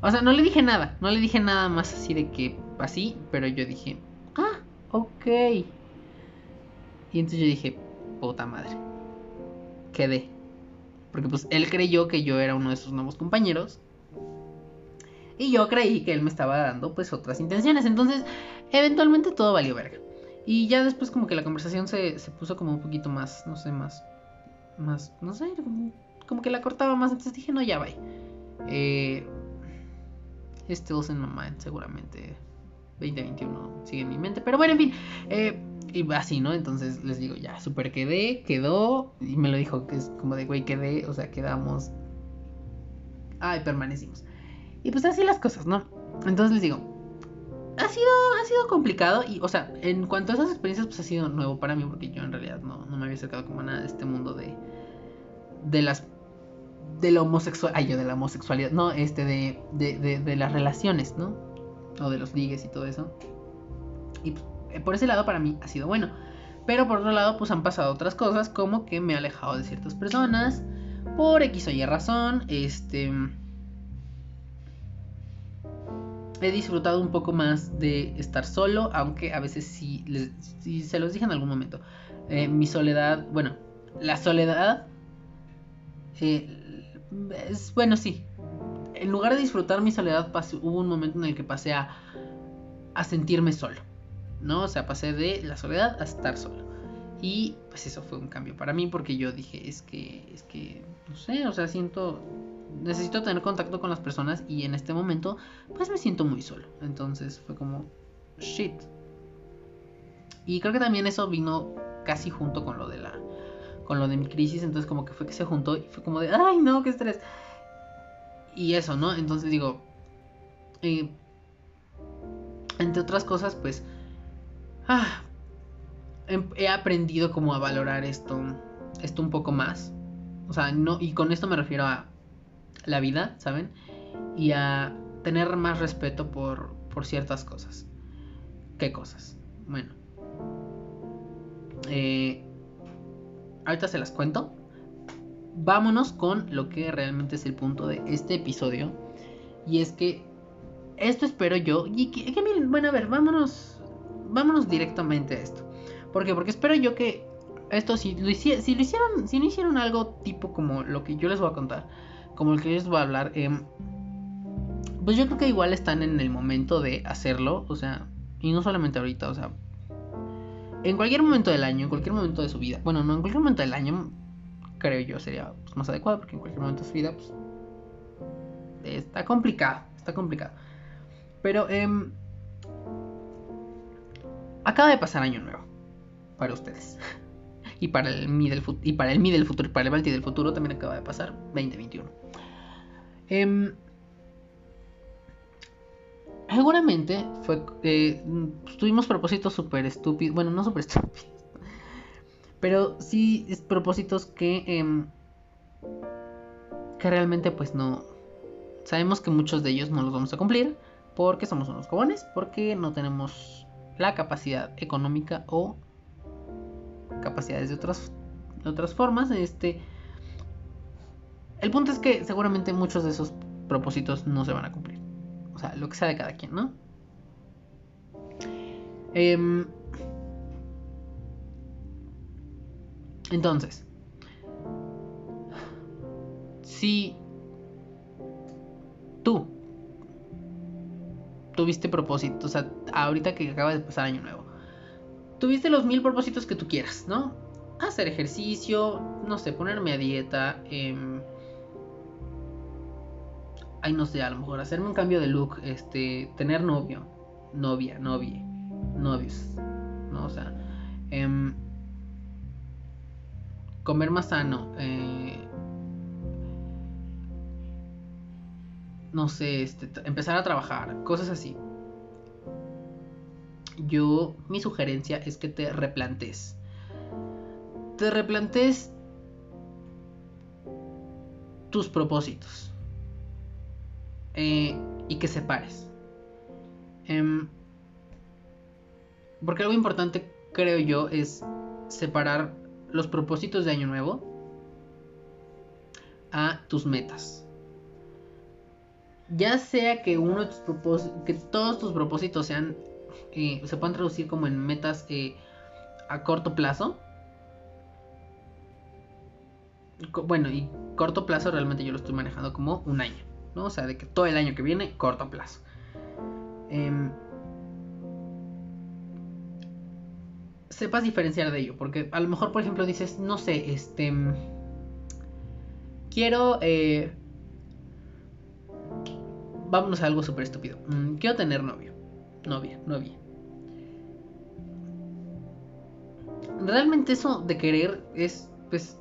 O sea, no le dije nada, no le dije nada más así de que así, pero yo dije, ah, ok. Y entonces yo dije, puta madre, quedé. Porque pues él creyó que yo era uno de sus nuevos compañeros. Y yo creí que él me estaba dando pues otras intenciones. Entonces, eventualmente todo valió verga. Y ya después como que la conversación se, se puso como un poquito más, no sé, más, más, no sé, como, que la cortaba más. Entonces dije, no, ya va. Eh, Stills in my mind, seguramente 2021 sigue en mi mente. Pero bueno, en fin. Eh, y así, ¿no? Entonces les digo, ya, super quedé, quedó. Y me lo dijo que es como de, güey, quedé, o sea, quedamos. Ay, permanecimos. Y pues así las cosas, ¿no? Entonces les digo, ha sido, ha sido complicado. Y, o sea, en cuanto a esas experiencias, pues ha sido nuevo para mí, porque yo en realidad no, no me había acercado como nada de este mundo de. de las de la homosexual, ay yo de la homosexualidad, no, este de, de, de, las relaciones, ¿no? O de los ligues y todo eso. Y pues, eh, por ese lado para mí ha sido bueno. Pero por otro lado, pues han pasado otras cosas, como que me he alejado de ciertas personas, por X o Y razón, este... He disfrutado un poco más de estar solo, aunque a veces sí, se los dije en algún momento. Eh, mi soledad, bueno, la soledad eh, es, bueno, sí. En lugar de disfrutar mi soledad, hubo un momento en el que pasé a, a sentirme solo. ¿No? O sea, pasé de la soledad a estar solo. Y pues eso fue un cambio para mí porque yo dije, es que, es que, no sé, o sea, siento, necesito tener contacto con las personas y en este momento pues me siento muy solo. Entonces fue como, shit. Y creo que también eso vino casi junto con lo de la con lo de mi crisis, entonces como que fue que se juntó y fue como de, ay no, qué estrés. Y eso, ¿no? Entonces digo, eh, entre otras cosas, pues, ah, em, he aprendido como a valorar esto, esto un poco más. O sea, no, y con esto me refiero a la vida, ¿saben? Y a tener más respeto por, por ciertas cosas. ¿Qué cosas? Bueno. Eh, ahorita se las cuento. Vámonos con lo que realmente es el punto de este episodio. Y es que esto espero yo. Y que, bueno, a ver, vámonos. Vámonos directamente a esto. ¿Por qué? Porque espero yo que esto, si lo, si lo hicieron, si no hicieron algo tipo como lo que yo les voy a contar, como el que yo les voy a hablar, em, pues yo creo que igual están en el momento de hacerlo. O sea, y no solamente ahorita, o sea, en cualquier momento del año, en cualquier momento de su vida, bueno, no en cualquier momento del año, creo yo sería pues, más adecuado, porque en cualquier momento de su vida, pues, está complicado, está complicado. Pero eh, acaba de pasar año nuevo para ustedes. y para el mí del y para el mí del futuro, y para el Balti del futuro también acaba de pasar 2021. Em, seguramente fue eh, tuvimos propósitos súper estúpidos, bueno, no súper estúpidos, pero sí propósitos que em, que realmente pues no sabemos que muchos de ellos no los vamos a cumplir porque somos unos cobones, porque no tenemos la capacidad económica o capacidades de otras de otras formas, este el punto es que seguramente muchos de esos propósitos no se van a cumplir. O sea, lo que sea de cada quien, ¿no? Em, entonces, si tú tuviste propósitos, o sea, ahorita que acaba de pasar año nuevo, tuviste los mil propósitos que tú quieras, ¿no? Hacer ejercicio, no sé, ponerme a dieta, eh, ay, no sé, a lo mejor hacerme un cambio de look, este, tener novio, novia, novia, novios, ¿no? O sea, em, comer más sano, eh, no sé, este, empezar a trabajar, cosas así. Yo, mi sugerencia es que te replantes. Te replantes tus propósitos. Eh, y que separes. Em, porque algo importante, creo yo, es separar los propósitos de Año Nuevo a tus metas. ya sea que uno de tus propósitos, que todos tus propósitos sean, eh, se puedan traducir como en metas eh, a corto plazo. Bueno, y corto plazo realmente yo lo estoy manejando como un año, ¿no? O sea, de que todo el año que viene, corto plazo. Em, sepas diferenciar de ello, porque a lo mejor, por ejemplo, dices, no sé, este, quiero, eh, vámonos a algo súper estúpido, mm, quiero tener novio, novia, novia. Realmente eso de querer es, pues,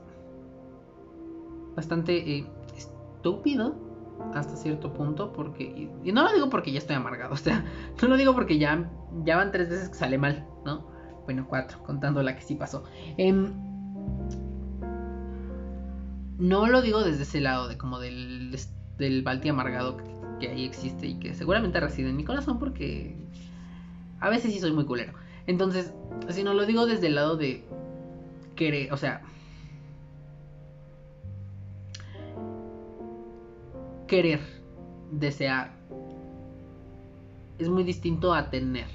bastante eh, estúpido hasta cierto punto porque y, no lo digo porque ya estoy amargado o sea no lo digo porque ya ya van tres veces que sale mal no bueno, cuatro, contando la que sí pasó. Em, no lo digo desde ese lado, de como del, del Balti amargado que, ahí existe y que seguramente reside en mi corazón porque a veces sí soy muy culero. Entonces, si no lo digo desde el lado de querer, o sea, querer, desear, es muy distinto a tener.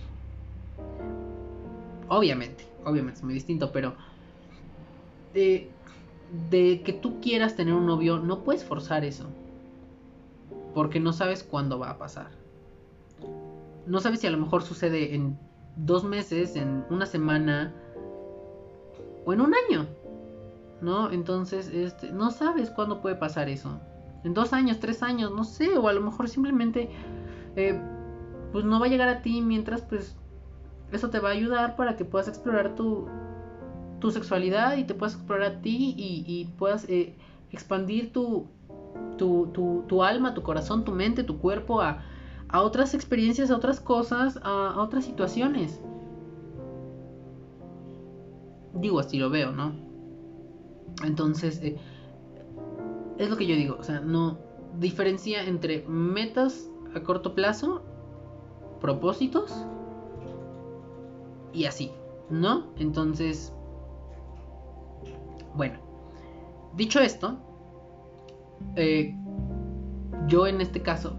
Obviamente, obviamente es muy distinto, pero de, que tú quieras tener un novio, no puedes forzar eso. Porque no sabes cuándo va a pasar. No sabes si a lo mejor sucede en dos meses, en una semana o en un año. ¿No? Entonces, este, no sabes cuándo puede pasar eso. En dos años, tres años, no sé. O a lo mejor simplemente, eh, pues no va a llegar a ti mientras, pues, eso te va a ayudar para que puedas explorar tu, tu sexualidad y te puedas explorar a ti y, puedas eh, expandir tu, tu, alma, tu corazón, tu mente, tu cuerpo a, otras experiencias, a otras cosas, a, otras situaciones. Digo, así lo veo, ¿no? Entonces, eh, es lo que yo digo, o sea, no diferencia entre metas a corto plazo, propósitos y así, ¿no? Entonces, bueno, dicho esto, eh, yo en este caso,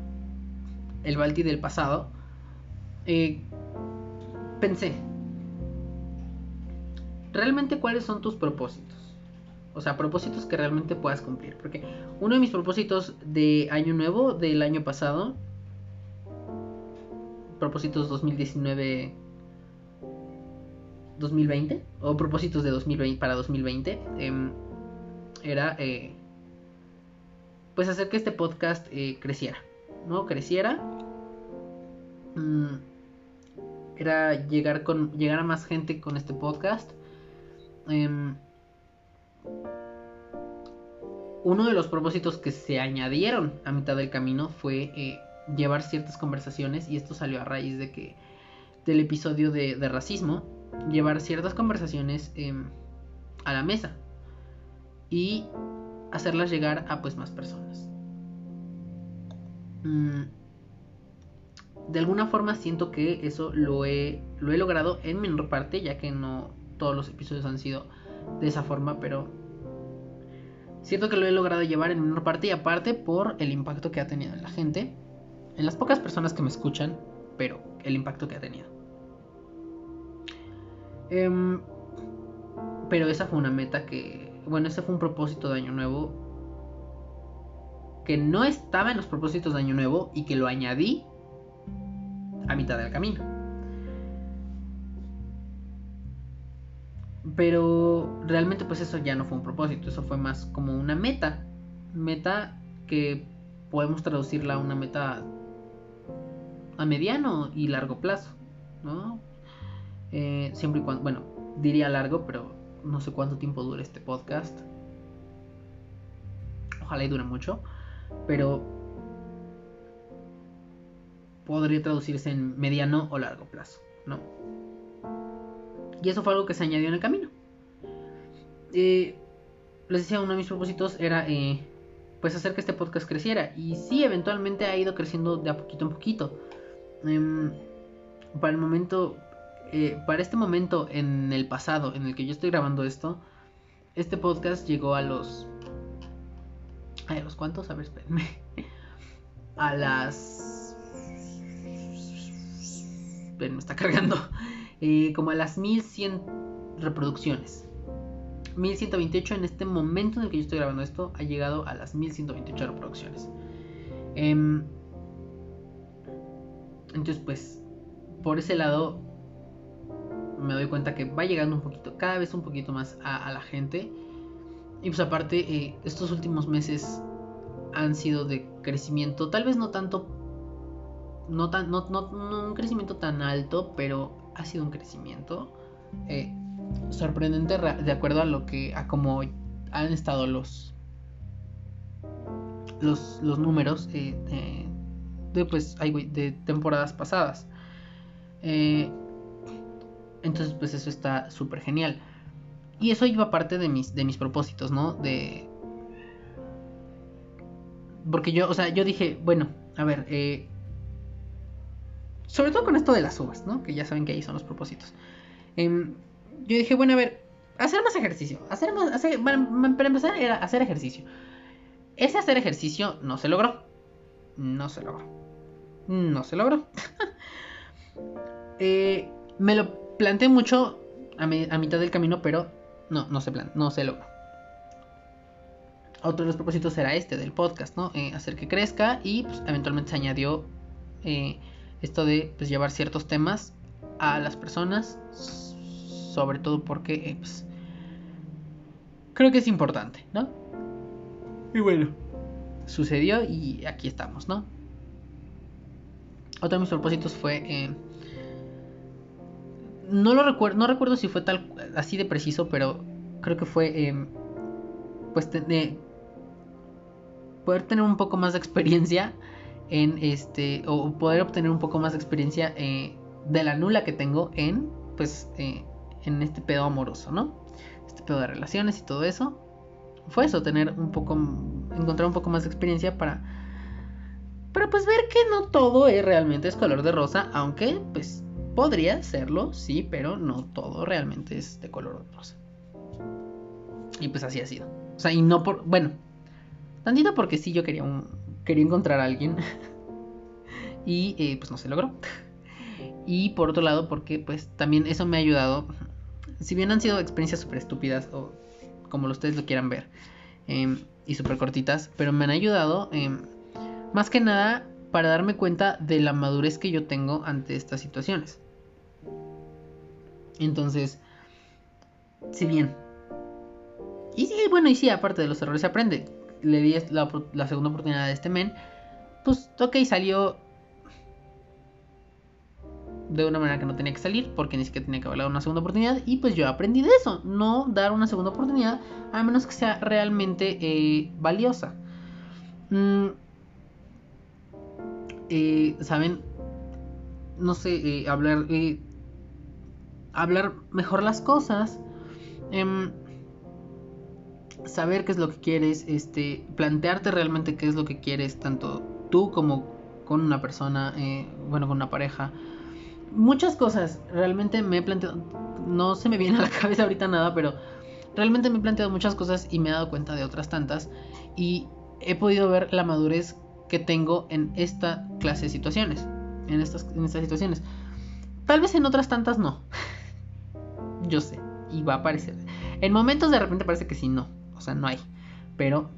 el Balti del pasado, eh, pensé, ¿realmente cuáles son tus propósitos? O sea, propósitos que realmente puedas cumplir. Porque uno de mis propósitos de año nuevo del año pasado, propósitos 2019 2020 o propósitos de 2020 para 2020 em, era eh, pues hacer que este podcast eh, creciera, ¿no? Creciera. Mm, era llegar con llegar a más gente con este podcast. Uno de los propósitos que se añadieron a mitad del camino fue eh, llevar ciertas conversaciones y esto salió a raíz de que del episodio de, de racismo llevar ciertas conversaciones em, a la mesa y hacerlas llegar a pues más personas. Mm, de alguna forma siento que eso lo he, lo he logrado en menor parte, ya que no todos los episodios han sido de esa forma, pero siento que lo he logrado llevar en menor parte y aparte por el impacto que ha tenido en la gente, en las pocas personas que me escuchan, pero el impacto que ha tenido. Em, pero esa fue una meta que, bueno, ese fue un propósito de año nuevo que no estaba en los propósitos de año nuevo y que lo añadí a mitad del camino. Pero realmente pues eso ya no fue un propósito, eso fue más como una meta. Meta que podemos traducirla a una meta a mediano y largo plazo, ¿no? Eh, siempre y cuando, bueno, diría largo, pero no sé cuánto tiempo dure este podcast. Ojalá y dure mucho, pero podría traducirse en mediano o largo plazo, ¿no? Y eso fue algo que se añadió en el camino. Eh, les decía, uno de mis propósitos era eh, pues hacer que este podcast creciera. Y sí, eventualmente ha ido creciendo de a poquito en poquito. Em, para el momento, eh, para este momento en el pasado en el que yo estoy grabando esto, este podcast llegó a los... ¿A los cuántos? A ver, espérenme. a las... me está cargando. Eh, como a las 1100 reproducciones. 1128 en este momento en el que yo estoy grabando esto ha llegado a las 1128 reproducciones. Em, entonces pues por ese lado me doy cuenta que va llegando un poquito, cada vez un poquito más a, la gente. Y pues aparte, eh, estos últimos meses han sido de crecimiento, tal vez no tanto, no, tan, no, un crecimiento tan alto, pero ha sido un crecimiento eh, sorprendente de acuerdo a lo que, a cómo han estado los, los, los números eh, de, pues, de temporadas pasadas. Eh, entonces, pues eso está súper genial. Y eso iba parte de mis, de mis propósitos, ¿no? De... Porque yo, o sea, yo dije, bueno, a ver, eh... sobre todo con esto de las uvas, ¿no? Que ya saben que ahí son los propósitos. Em, yo dije, bueno, a ver, hacer más ejercicio. Hacer más, hacer, para empezar era hacer ejercicio. Ese hacer ejercicio no se logró. No se logró. No se logró. eh, me lo planteé mucho a, mitad del camino, pero no, no se, plan no se logró. Otro de los propósitos era este del podcast, ¿no? Eh, hacer que crezca y pues, eventualmente se añadió eh, esto de pues, llevar ciertos temas a las personas, sobre todo porque eh, pues, creo que es importante, ¿no? Y bueno, sucedió y aquí estamos, ¿no? Otro de mis propósitos fue no lo recuerdo, no recuerdo si fue tal así de preciso, pero creo que fue em, pues de poder tener un poco más de experiencia en este o poder obtener un poco más de experiencia eh, de la nula que tengo en pues eh, en este pedo amoroso, ¿no? Este pedo de relaciones y todo eso. Fue eso, tener un poco encontrar un poco más de experiencia para para pues ver que no todo es realmente es color de rosa, aunque pues Podría serlo, sí, pero no todo realmente es de color rosa. Y pues así ha sido. O sea, y no por. Bueno, tantito porque sí yo quería un. Quería encontrar a alguien. y eh, pues no se logró. y por otro lado, porque pues también eso me ha ayudado. Si bien han sido experiencias súper estúpidas, o como ustedes lo quieran ver, em, y súper cortitas, pero me han ayudado em, más que nada para darme cuenta de la madurez que yo tengo ante estas situaciones. Entonces, si bien. Y sí, bueno, y sí, aparte de los errores se aprende. Le di la, segunda oportunidad a este men. Pues, ok, salió de una manera que no tenía que salir, porque ni siquiera tenía que haber una segunda oportunidad. Y pues yo aprendí de eso, no dar una segunda oportunidad, a menos que sea realmente eh, valiosa. Mm, eh, Saben, no sé, eh, hablar hablar mejor las cosas, em, saber qué es lo que quieres, este, plantearte realmente qué es lo que quieres, tanto tú como con una persona, eh, bueno, con una pareja. Muchas cosas, realmente me he planteado, no se me viene a la cabeza ahorita nada, pero realmente me he planteado muchas cosas y me he dado cuenta de otras tantas y he podido ver la madurez que tengo en esta clase de situaciones, en estas, en estas situaciones. Tal vez en otras tantas no. Yo sé. Y va a aparecer. En momentos de repente parece que sí, no. O sea, no hay. Pero.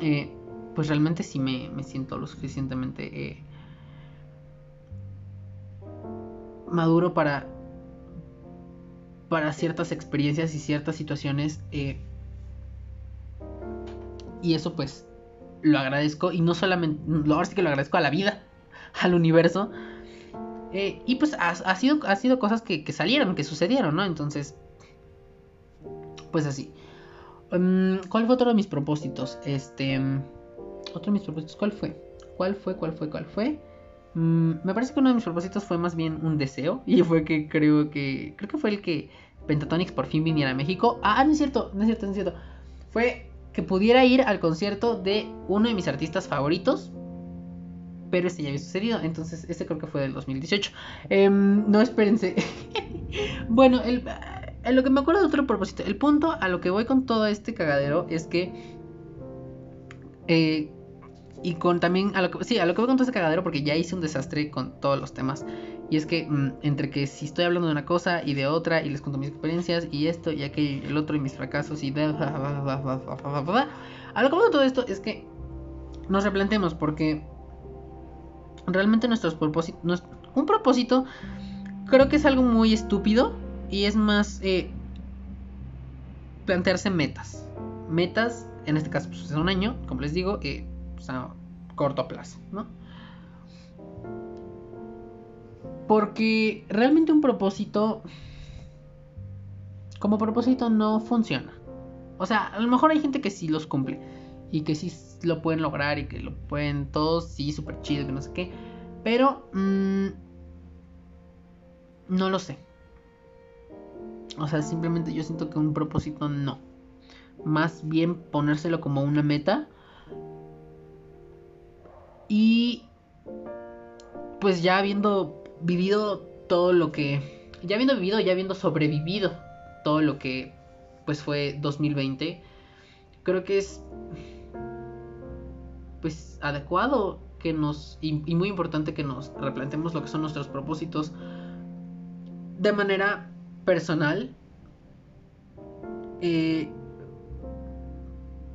Eh, pues realmente sí me, siento lo suficientemente. Eh, maduro para. Para ciertas experiencias y ciertas situaciones. Eh, y eso pues. Lo agradezco. Y no solamente. Ahora sí que lo agradezco a la vida. Al universo y pues ha, sido, ha sido cosas que, salieron, que sucedieron, ¿no? Entonces, pues así. Em, ¿Cuál fue otro de mis propósitos? Este. Otro de mis propósitos, ¿cuál fue? ¿Cuál fue? ¿Cuál fue? ¿Cuál fue? Mm, me parece que uno de mis propósitos fue más bien un deseo. Y fue que creo que. Creo que fue el que Pentatonix por fin viniera a México. Ah, no es cierto, no es cierto, no es cierto. Fue que pudiera ir al concierto de uno de mis artistas favoritos pero este ya había sucedido. Entonces, este creo que fue del 2018. Em, no, espérense. bueno, el, lo que me acuerdo de otro propósito. El punto a lo que voy con todo este cagadero es que. Eh, y con también, a lo que, sí, a lo que voy con todo ese cagadero, porque ya hice un desastre con todos los temas. Y es que mm, entre que si estoy hablando de una cosa y de otra, y les cuento mis experiencias, y esto, y aquello, el otro, y mis fracasos, y. A lo que voy con todo esto es que nos replantemos, porque realmente nuestros propósitos... Un propósito creo que es algo muy estúpido, y es más... Eh, plantearse metas. Metas, en este caso, pues es un año, como les digo, eh, a corto plazo, ¿no? Porque realmente un propósito, como propósito, no funciona. O sea, a lo mejor hay gente que sí los cumple y que sí lo pueden lograr y que lo pueden todos, sí, súper chido, que no sé qué. Pero, mmm, no lo sé. O sea, simplemente yo siento que un propósito no. Más bien ponérselo como una meta y pues ya habiendo vivido todo lo que... Ya habiendo vivido, ya habiendo sobrevivido todo lo que pues fue 2020, creo que es pues adecuado que nos y, muy importante que nos replanteemos lo que son nuestros propósitos de manera personal eh,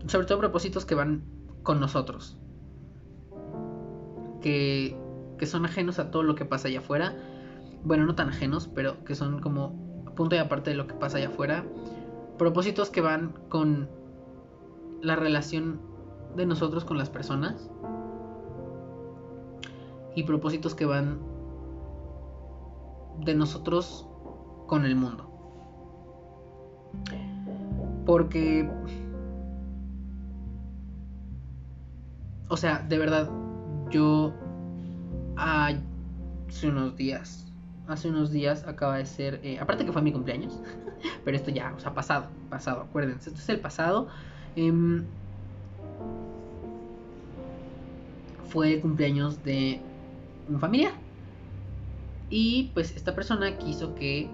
sobre todo propósitos que van con nosotros que, son ajenos a todo lo que pasa allá afuera. Bueno, no tan ajenos, pero que son como punto y aparte de lo que pasa allá afuera. Propósitos que van con la relación de nosotros con las personas. Y propósitos que van de nosotros con el mundo. Porque... O sea, de verdad, yo hace unos días, hace unos días acaba de ser, eh, aparte que fue mi cumpleaños, pero esto ya, o sea, pasado, pasado, acuérdense, esto es el pasado. Em, fue el cumpleaños de un familiar. Y pues esta persona quiso que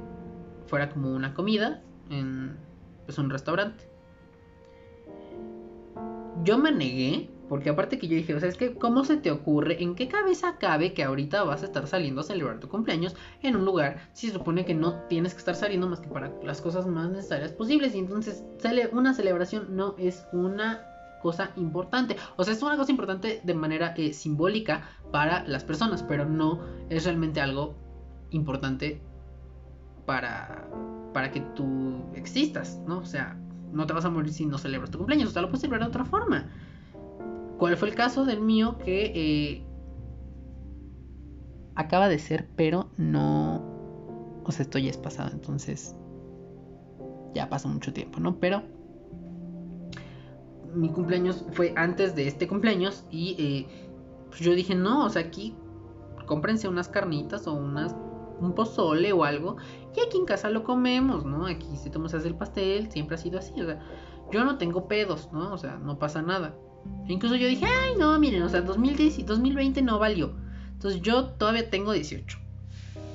fuera como una comida en pues, un restaurante. Yo me negué porque aparte que yo dije, o sea, es que, ¿cómo se te ocurre? ¿En qué cabeza cabe que ahorita vas a estar saliendo a celebrar tu cumpleaños en un lugar si se supone que no tienes que estar saliendo más que para las cosas más necesarias posibles? Y entonces, una celebración no es una cosa importante. O sea, es una cosa importante de manera eh, simbólica para las personas, pero no es realmente algo importante para, para que tú existas, ¿no? O sea, no te vas a morir si no celebras tu cumpleaños, o sea, lo puedes celebrar de otra forma. ¿Cuál fue el caso del mío que eh, acaba de ser, pero no... O sea, esto ya es pasado, entonces ya pasó mucho tiempo, ¿no? Pero mi cumpleaños fue antes de este cumpleaños y eh, pues yo dije, no, o sea, aquí cómprense unas carnitas o unas un pozole o algo y aquí en casa lo comemos, ¿no? Aquí si tú me haces el pastel, siempre ha sido así, o sea, yo no tengo pedos, ¿no? O sea, no pasa nada. incluso yo dije, ay, no, miren, o sea, 2010 y 2020 no valió. Entonces yo todavía tengo 18,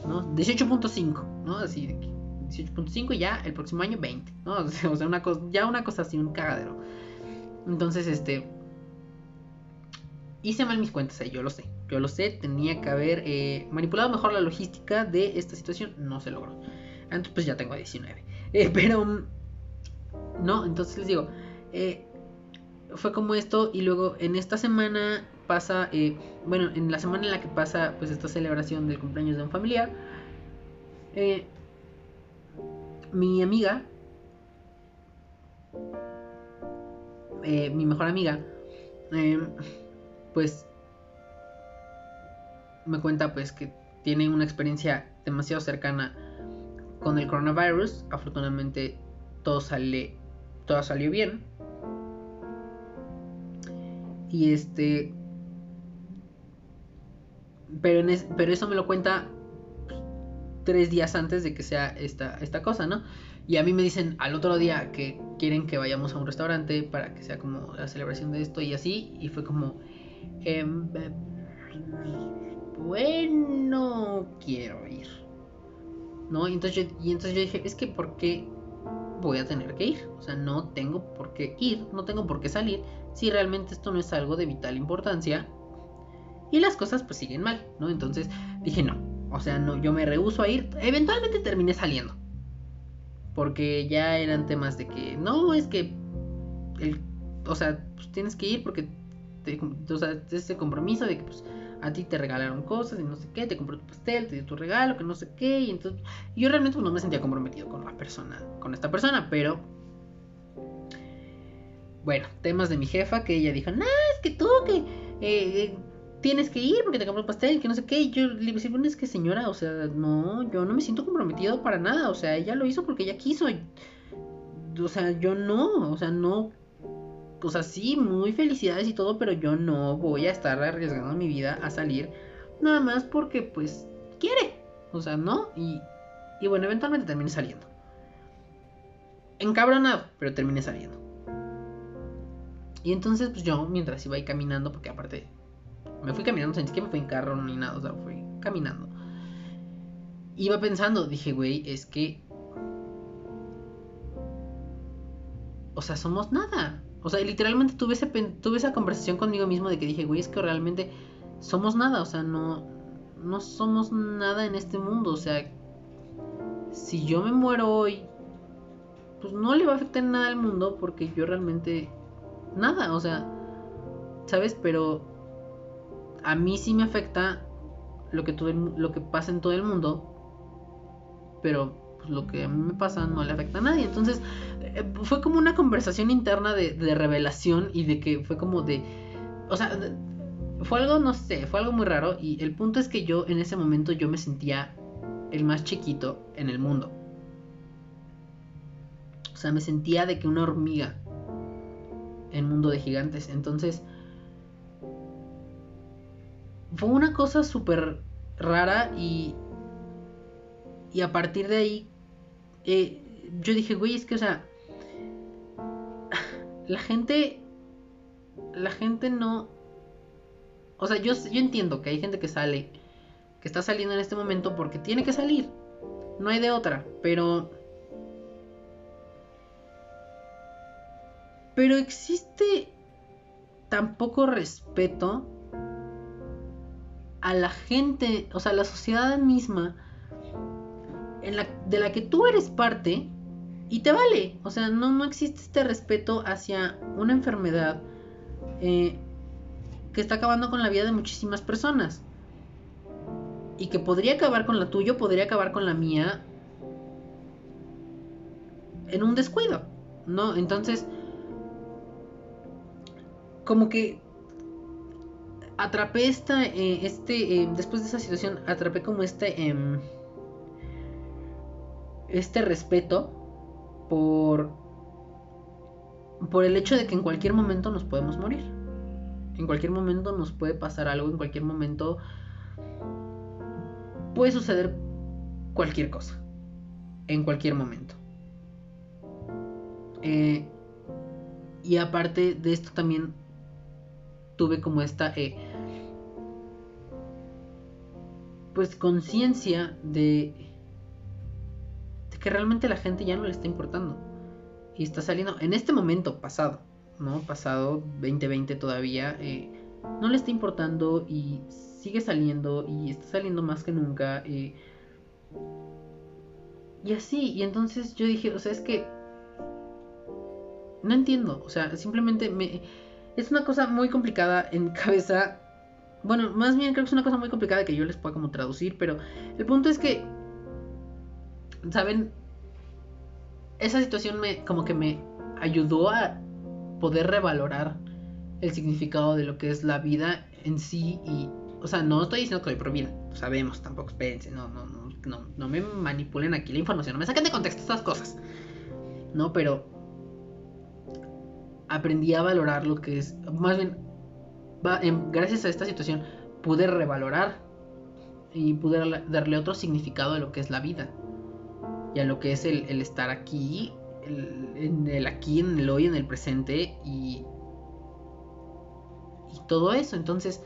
¿no? 18.5, ¿no? Así de 18.5 y ya el próximo año 20, ¿no? O sea, una cosa, ya una cosa así, un cagadero. Entonces, este, hice mal mis cuentas ahí, yo lo sé. Yo lo sé, tenía que haber eh, manipulado mejor la logística de esta situación. No se logró. Entonces, pues ya tengo 19. Eh, pero, no, entonces les digo, eh, fue como esto y luego en esta semana pasa, eh, bueno, en la semana en la que pasa pues esta celebración del cumpleaños de un familiar, eh, mi amiga, eh, mi mejor amiga, pues me cuenta pues que tiene una experiencia demasiado cercana con el coronavirus, afortunadamente todo sale todo salió bien y este. Pero, eso me lo cuenta tres días antes de que sea esta, esta cosa, ¿no? Y a mí me dicen al otro día que quieren que vayamos a un restaurante para que sea como la celebración de esto y así. Y fue como. Em, bueno, quiero ir. ¿No? Y entonces, yo, y entonces dije, es que ¿por qué voy a tener que ir. O sea, no tengo por qué ir, no tengo por qué salir si realmente esto no es algo de vital importancia. Y las cosas pues siguen mal, ¿no? Entonces dije no. O sea, no, yo me rehuso a ir. Eventualmente terminé saliendo. Porque ya eran temas de que no, es que el, o sea, pues tienes que ir porque ese compromiso de que pues a ti te regalaron cosas y no sé qué, te compró tu pastel, te dio tu regalo, que no sé qué, y entonces yo realmente pues, no me sentía comprometido con la persona, con esta persona, pero bueno, temas de mi jefa que ella dijo, no, es que tú que eh, eh, tienes que ir porque te compró un pastel, que no sé qué, y yo le dije, bueno, es que señora, o sea, no, yo no me siento comprometido para nada, o sea, ella lo hizo porque ella quiso, o sea, yo no, o sea, no sea, sí, muy felicidades y todo, pero yo no voy a estar arriesgando mi vida a salir nada más porque pues quiere. O sea, ¿no? Y, y bueno, eventualmente terminé saliendo. Encabronado, pero terminé saliendo. Y entonces, pues yo, mientras iba ahí caminando, porque aparte me fui caminando, ni siquiera me fui en carro ni nada, o sea, fui caminando. Iba pensando, dije, güey, es que. O sea, somos nada. O sea, literalmente tuve, ese, esa conversación conmigo mismo de que dije, güey, es que realmente somos nada, o sea, no, no somos nada en este mundo, o sea, si yo me muero hoy, pues no le va a afectar nada al mundo porque yo realmente nada, o sea, ¿sabes? Pero a mí sí me afecta lo que, todo lo que pasa en todo el mundo, pero pues, lo que a mí me pasa no le afecta a nadie. Entonces, eh, fue como una conversación interna de, revelación y de que fue como de. O sea, fue algo, no sé, fue algo muy raro. Y el punto es que yo en ese momento yo me sentía el más chiquito en el mundo. O sea, me sentía de que una hormiga en mundo de gigantes. Entonces, fue una cosa súper rara y, y a partir de ahí eh, yo dije, güey, es que, o sea, la gente, la gente no, o sea, yo, yo entiendo que hay gente que sale, que está saliendo en este momento porque tiene que salir, no hay de otra, pero... Pero existe tan poco respeto a la gente, o sea, a la sociedad misma de la que tú eres parte y te vale. O sea, no, no existe este respeto hacia una enfermedad eh, que está acabando con la vida de muchísimas personas. Y que podría acabar con la tuya, podría acabar con la mía en un descuido, ¿no? Entonces, como que atrapé esta, eh, este, eh, después de esa situación, atrapé como este... Este respeto por por el hecho de que en cualquier momento nos podemos morir. En cualquier momento nos puede pasar algo, en cualquier momento puede suceder cualquier cosa. En cualquier momento. Eh, y aparte de esto también tuve como esta eh, pues conciencia de que realmente la gente ya no le está importando. Y está saliendo, en este momento pasado, ¿no? Pasado 2020 todavía, eh, no le está importando y sigue saliendo y está saliendo más que nunca. Eh, y así, y entonces yo dije, o sea, es que... No entiendo, o sea, simplemente me... Es una cosa muy complicada en cabeza. Bueno, más bien creo que es una cosa muy complicada que yo les pueda como traducir, pero el punto es que ¿saben? Esa situación me como que me ayudó a poder revalorar el significado de lo que es la vida en sí y o sea, no estoy diciendo que soy pro vida, sabemos, tampoco espérense, no, no, no, no, no me manipulen aquí la información, no me saquen de contexto estas cosas. No, pero aprendí a valorar lo que es, más bien, gracias a esta situación pude revalorar y pude darle otro significado a lo que es la vida y a lo que es el, estar aquí, en el aquí, en el hoy, en el presente y, y todo eso. Entonces,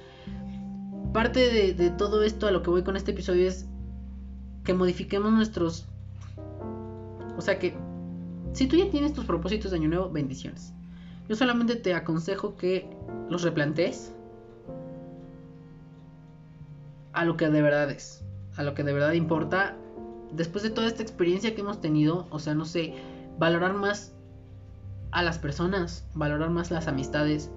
parte de, todo esto a lo que voy con este episodio es que modifiquemos nuestros... O sea, que Si tú ya tienes tus propósitos de año nuevo, bendiciones. Yo solamente te aconsejo que los replantees a lo que de verdad es, a lo que de verdad importa. Después de toda esta experiencia que hemos tenido, o sea, no sé, valorar más a las personas, valorar más las amistades,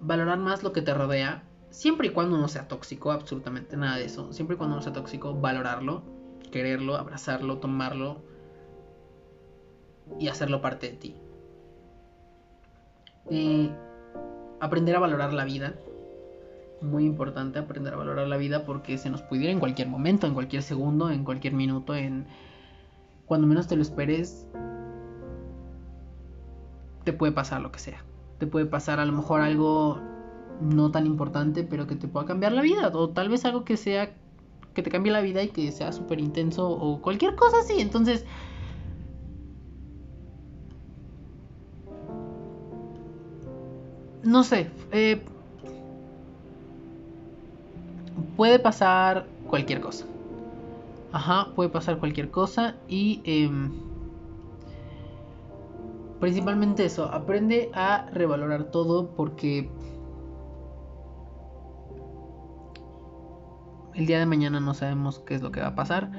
valorar más lo que te rodea, siempre y cuando no sea tóxico, absolutamente nada de eso, siempre y cuando no sea tóxico, valorarlo, quererlo, abrazarlo, tomarlo y hacerlo parte de ti. Eh, aprender a valorar la vida. Muy importante aprender a valorar la vida porque se nos pudiera en cualquier momento, en cualquier segundo, en cualquier minuto, en cuando menos te lo esperes, te puede pasar lo que sea. Te puede pasar a lo mejor algo no tan importante, pero que te pueda cambiar la vida. O tal vez algo que sea, que te cambie la vida y que sea súper intenso o cualquier cosa así. Entonces, no sé, eh, puede pasar cualquier cosa. Ajá, puede pasar cualquier cosa y em, principalmente eso, aprende a revalorar todo porque el día de mañana no sabemos qué es lo que va a pasar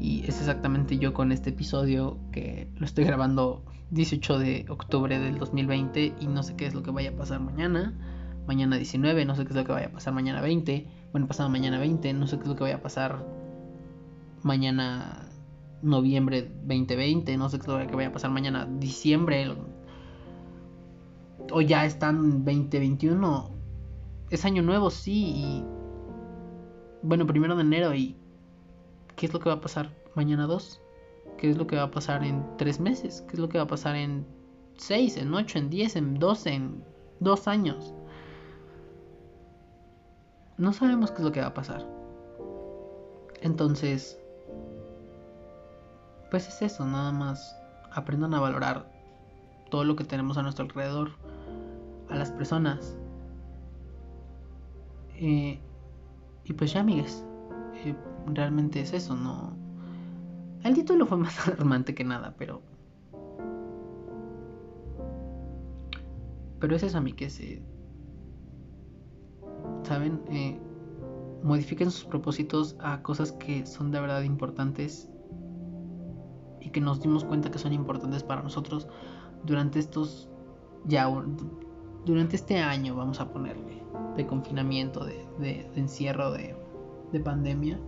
y es exactamente yo con este episodio que lo estoy grabando 18 de octubre del 2020 y no sé qué es lo que vaya a pasar mañana. Mañana 19, no sé qué es lo que vaya a pasar mañana 20. Bueno, pasado mañana 20, no sé qué es lo que vaya a pasar mañana noviembre 2020, no sé qué es lo que vaya a pasar mañana diciembre. O ya están 2021. Es año nuevo, sí, y bueno, primero de enero y ¿qué es lo que va a pasar mañana 2? ¿Qué es lo que va a pasar en 3 meses? ¿Qué es lo que va a pasar en 6, en 8, en 10, en 12, en 2 años? No sabemos qué es lo que va a pasar. Entonces, pues es eso, nada más aprendan a valorar todo lo que tenemos a nuestro alrededor, a las personas. Eh, y pues ya, amigues, eh, realmente es eso, no. El título fue más alarmante que nada, pero. Pero es eso, amigues. Eh, ¿Saben? Eh, modifiquen sus propósitos a cosas que son de verdad importantes y que nos dimos cuenta que son importantes para nosotros durante estos ya durante este año vamos a ponerle de confinamiento de, encierro de, de pandemia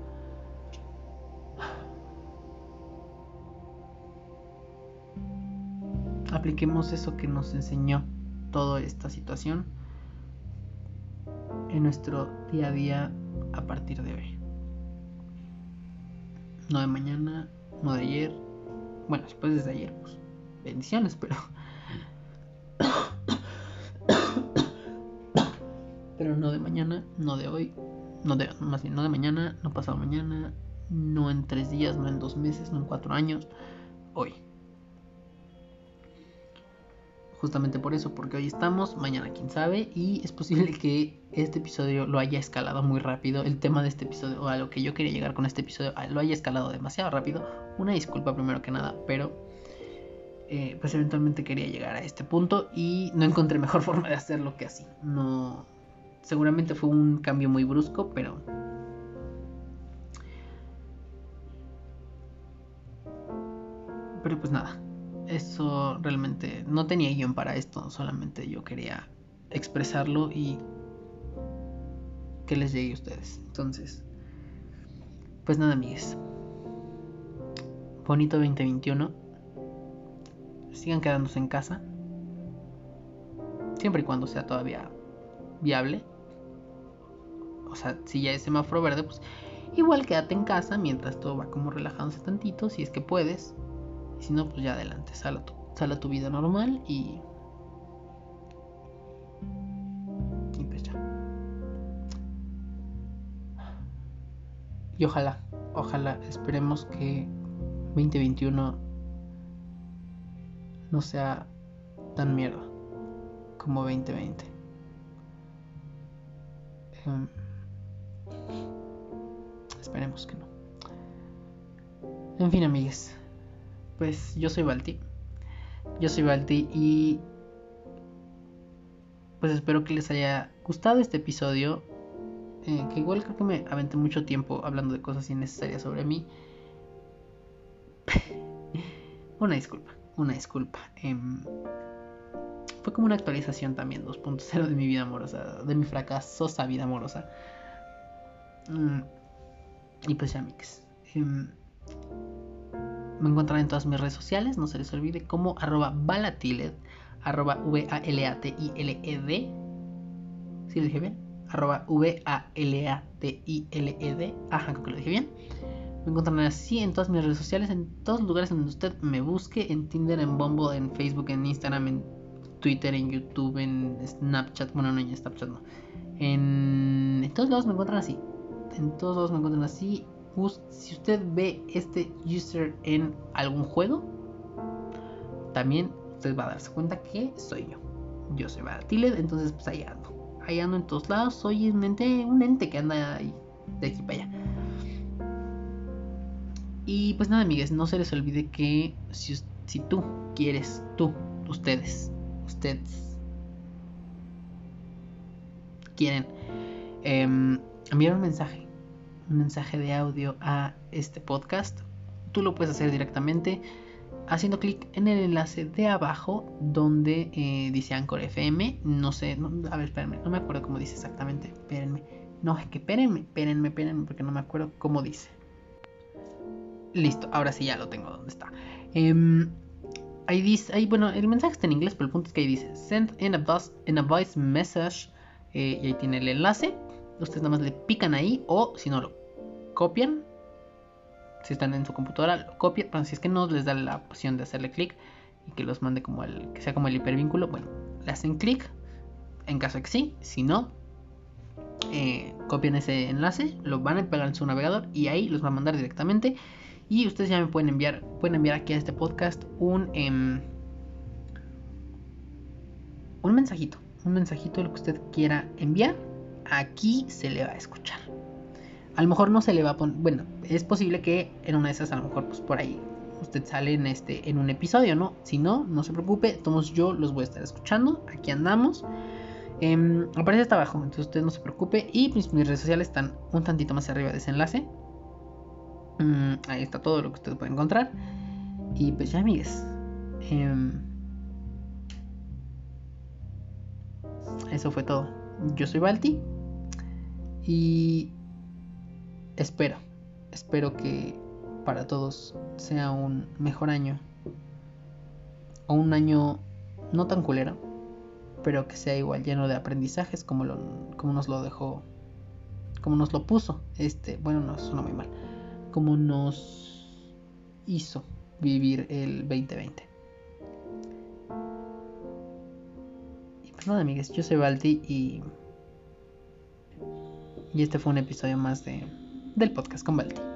apliquemos eso que nos enseñó toda esta situación en nuestro día a día a partir de hoy. No de mañana, no de ayer. Bueno, después desde ayer, pues bendiciones, pero... pero no de mañana, no de hoy, no de, más bien no de mañana, no pasado mañana, no en tres días, no en dos meses, no en cuatro años, hoy justamente por eso, porque hoy estamos, mañana quién sabe, y es posible que este episodio lo haya escalado muy rápido, el tema de este episodio, o a lo que yo quería llegar con este episodio, lo haya escalado demasiado rápido, una disculpa primero que nada, pero eh, pues eventualmente quería llegar a este punto y no encontré mejor forma de hacerlo que así, no, seguramente fue un cambio muy brusco, pero... Pero pues nada, eso realmente no tenía guion para esto, solamente yo quería expresarlo y que les llegue a ustedes. Entonces, pues nada, amigues. Bonito 2021. Sigan quedándose en casa. Siempre y cuando sea todavía viable. O sea, si ya es semáforo verde, pues igual quédate en casa mientras todo va como relajándose tantito, si es que puedes. Si no, pues ya adelante, sal a tu, a tu vida normal y... Y pues ya. Y ojalá, ojalá, esperemos que 2021 no sea tan mierda como 2020. Em, esperemos que no. En fin, amigues. Pues yo soy Balti. Yo soy Balti y pues espero que les haya gustado este episodio. Eh, que igual creo que me aventé mucho tiempo hablando de cosas innecesarias sobre mí. una disculpa, una disculpa. Em, fue como una actualización también 2.0 de mi vida amorosa, de mi fracasosa vida amorosa. Mm, y pues ya, mix. Me encuentran en todas mis redes sociales, no se les olvide, como arroba valatiled, arroba V-A-L-A-T-I-L-E-D. ¿Sí lo dije bien? Arroba V-A-L-A-T-I-L-E-D. Ajá, creo que lo dije bien. Me encuentran así en todas mis redes sociales, en todos los lugares donde usted me busque, en Tinder, en Bumble, en Facebook, en Instagram, en Twitter, en YouTube, en Snapchat. Bueno, no, en Snapchat no. En, en todos lados me encuentran así. En todos lados me encuentran así si usted ve este user en algún juego, también usted va a darse cuenta que soy yo. Yo soy Baratiled, entonces pues ahí ando. Ahí ando en todos lados, soy un ente, un ente que anda ahí de aquí para allá. Y pues nada, amigues, no se les olvide que si, si tú quieres, tú, ustedes, ustedes quieren em, enviar un mensaje un mensaje de audio a este podcast, tú lo puedes hacer directamente haciendo clic en el enlace de abajo donde eh, dice Anchor FM. No sé, a ver, espérenme, no me acuerdo cómo dice exactamente. Espérenme. No, es que espérenme, espérenme, espérenme, porque no me acuerdo cómo dice. Listo, ahora sí ya lo tengo donde está. Em, ahí dice, ahí, bueno, el mensaje está en inglés, pero el punto es que ahí dice Send in a, voice message. Eh, y ahí tiene el enlace. Ustedes nada más le pican ahí o si no lo copian. Si están en su computadora, lo copian. Pero si es que no les da la opción de hacerle clic y que los mande como el que sea como el hipervínculo, bueno, le hacen clic en caso de que sí. Si no, eh, copian ese enlace, lo van a pegar en su navegador y ahí los va a mandar directamente. Y ustedes ya me pueden enviar, pueden enviar aquí a este podcast un em, un mensajito, un mensajito lo que usted quiera enviar aquí se le va a escuchar. A lo mejor no se le va a poner, bueno, es posible que en una de esas a lo mejor pues por ahí usted sale en este en un episodio, ¿no? Si no, no se preocupe, todos yo los voy a estar escuchando, aquí andamos. Em, aparece hasta abajo, entonces usted no se preocupe y mis, mis redes sociales están un tantito más arriba de ese enlace. Mm, ahí está todo lo que usted puede encontrar. Y pues ya, amigues. Em, eso fue todo. Yo soy Balti. Y espero, espero que para todos sea un mejor año. O un año no tan culero, pero que sea igual lleno de aprendizajes como, lo, como nos lo dejó, como nos lo puso. Este, bueno, no suena muy mal. Como nos hizo vivir el 2020. Y pues nada, amigues, yo soy Balti y y este fue un episodio más de, del podcast con Balti.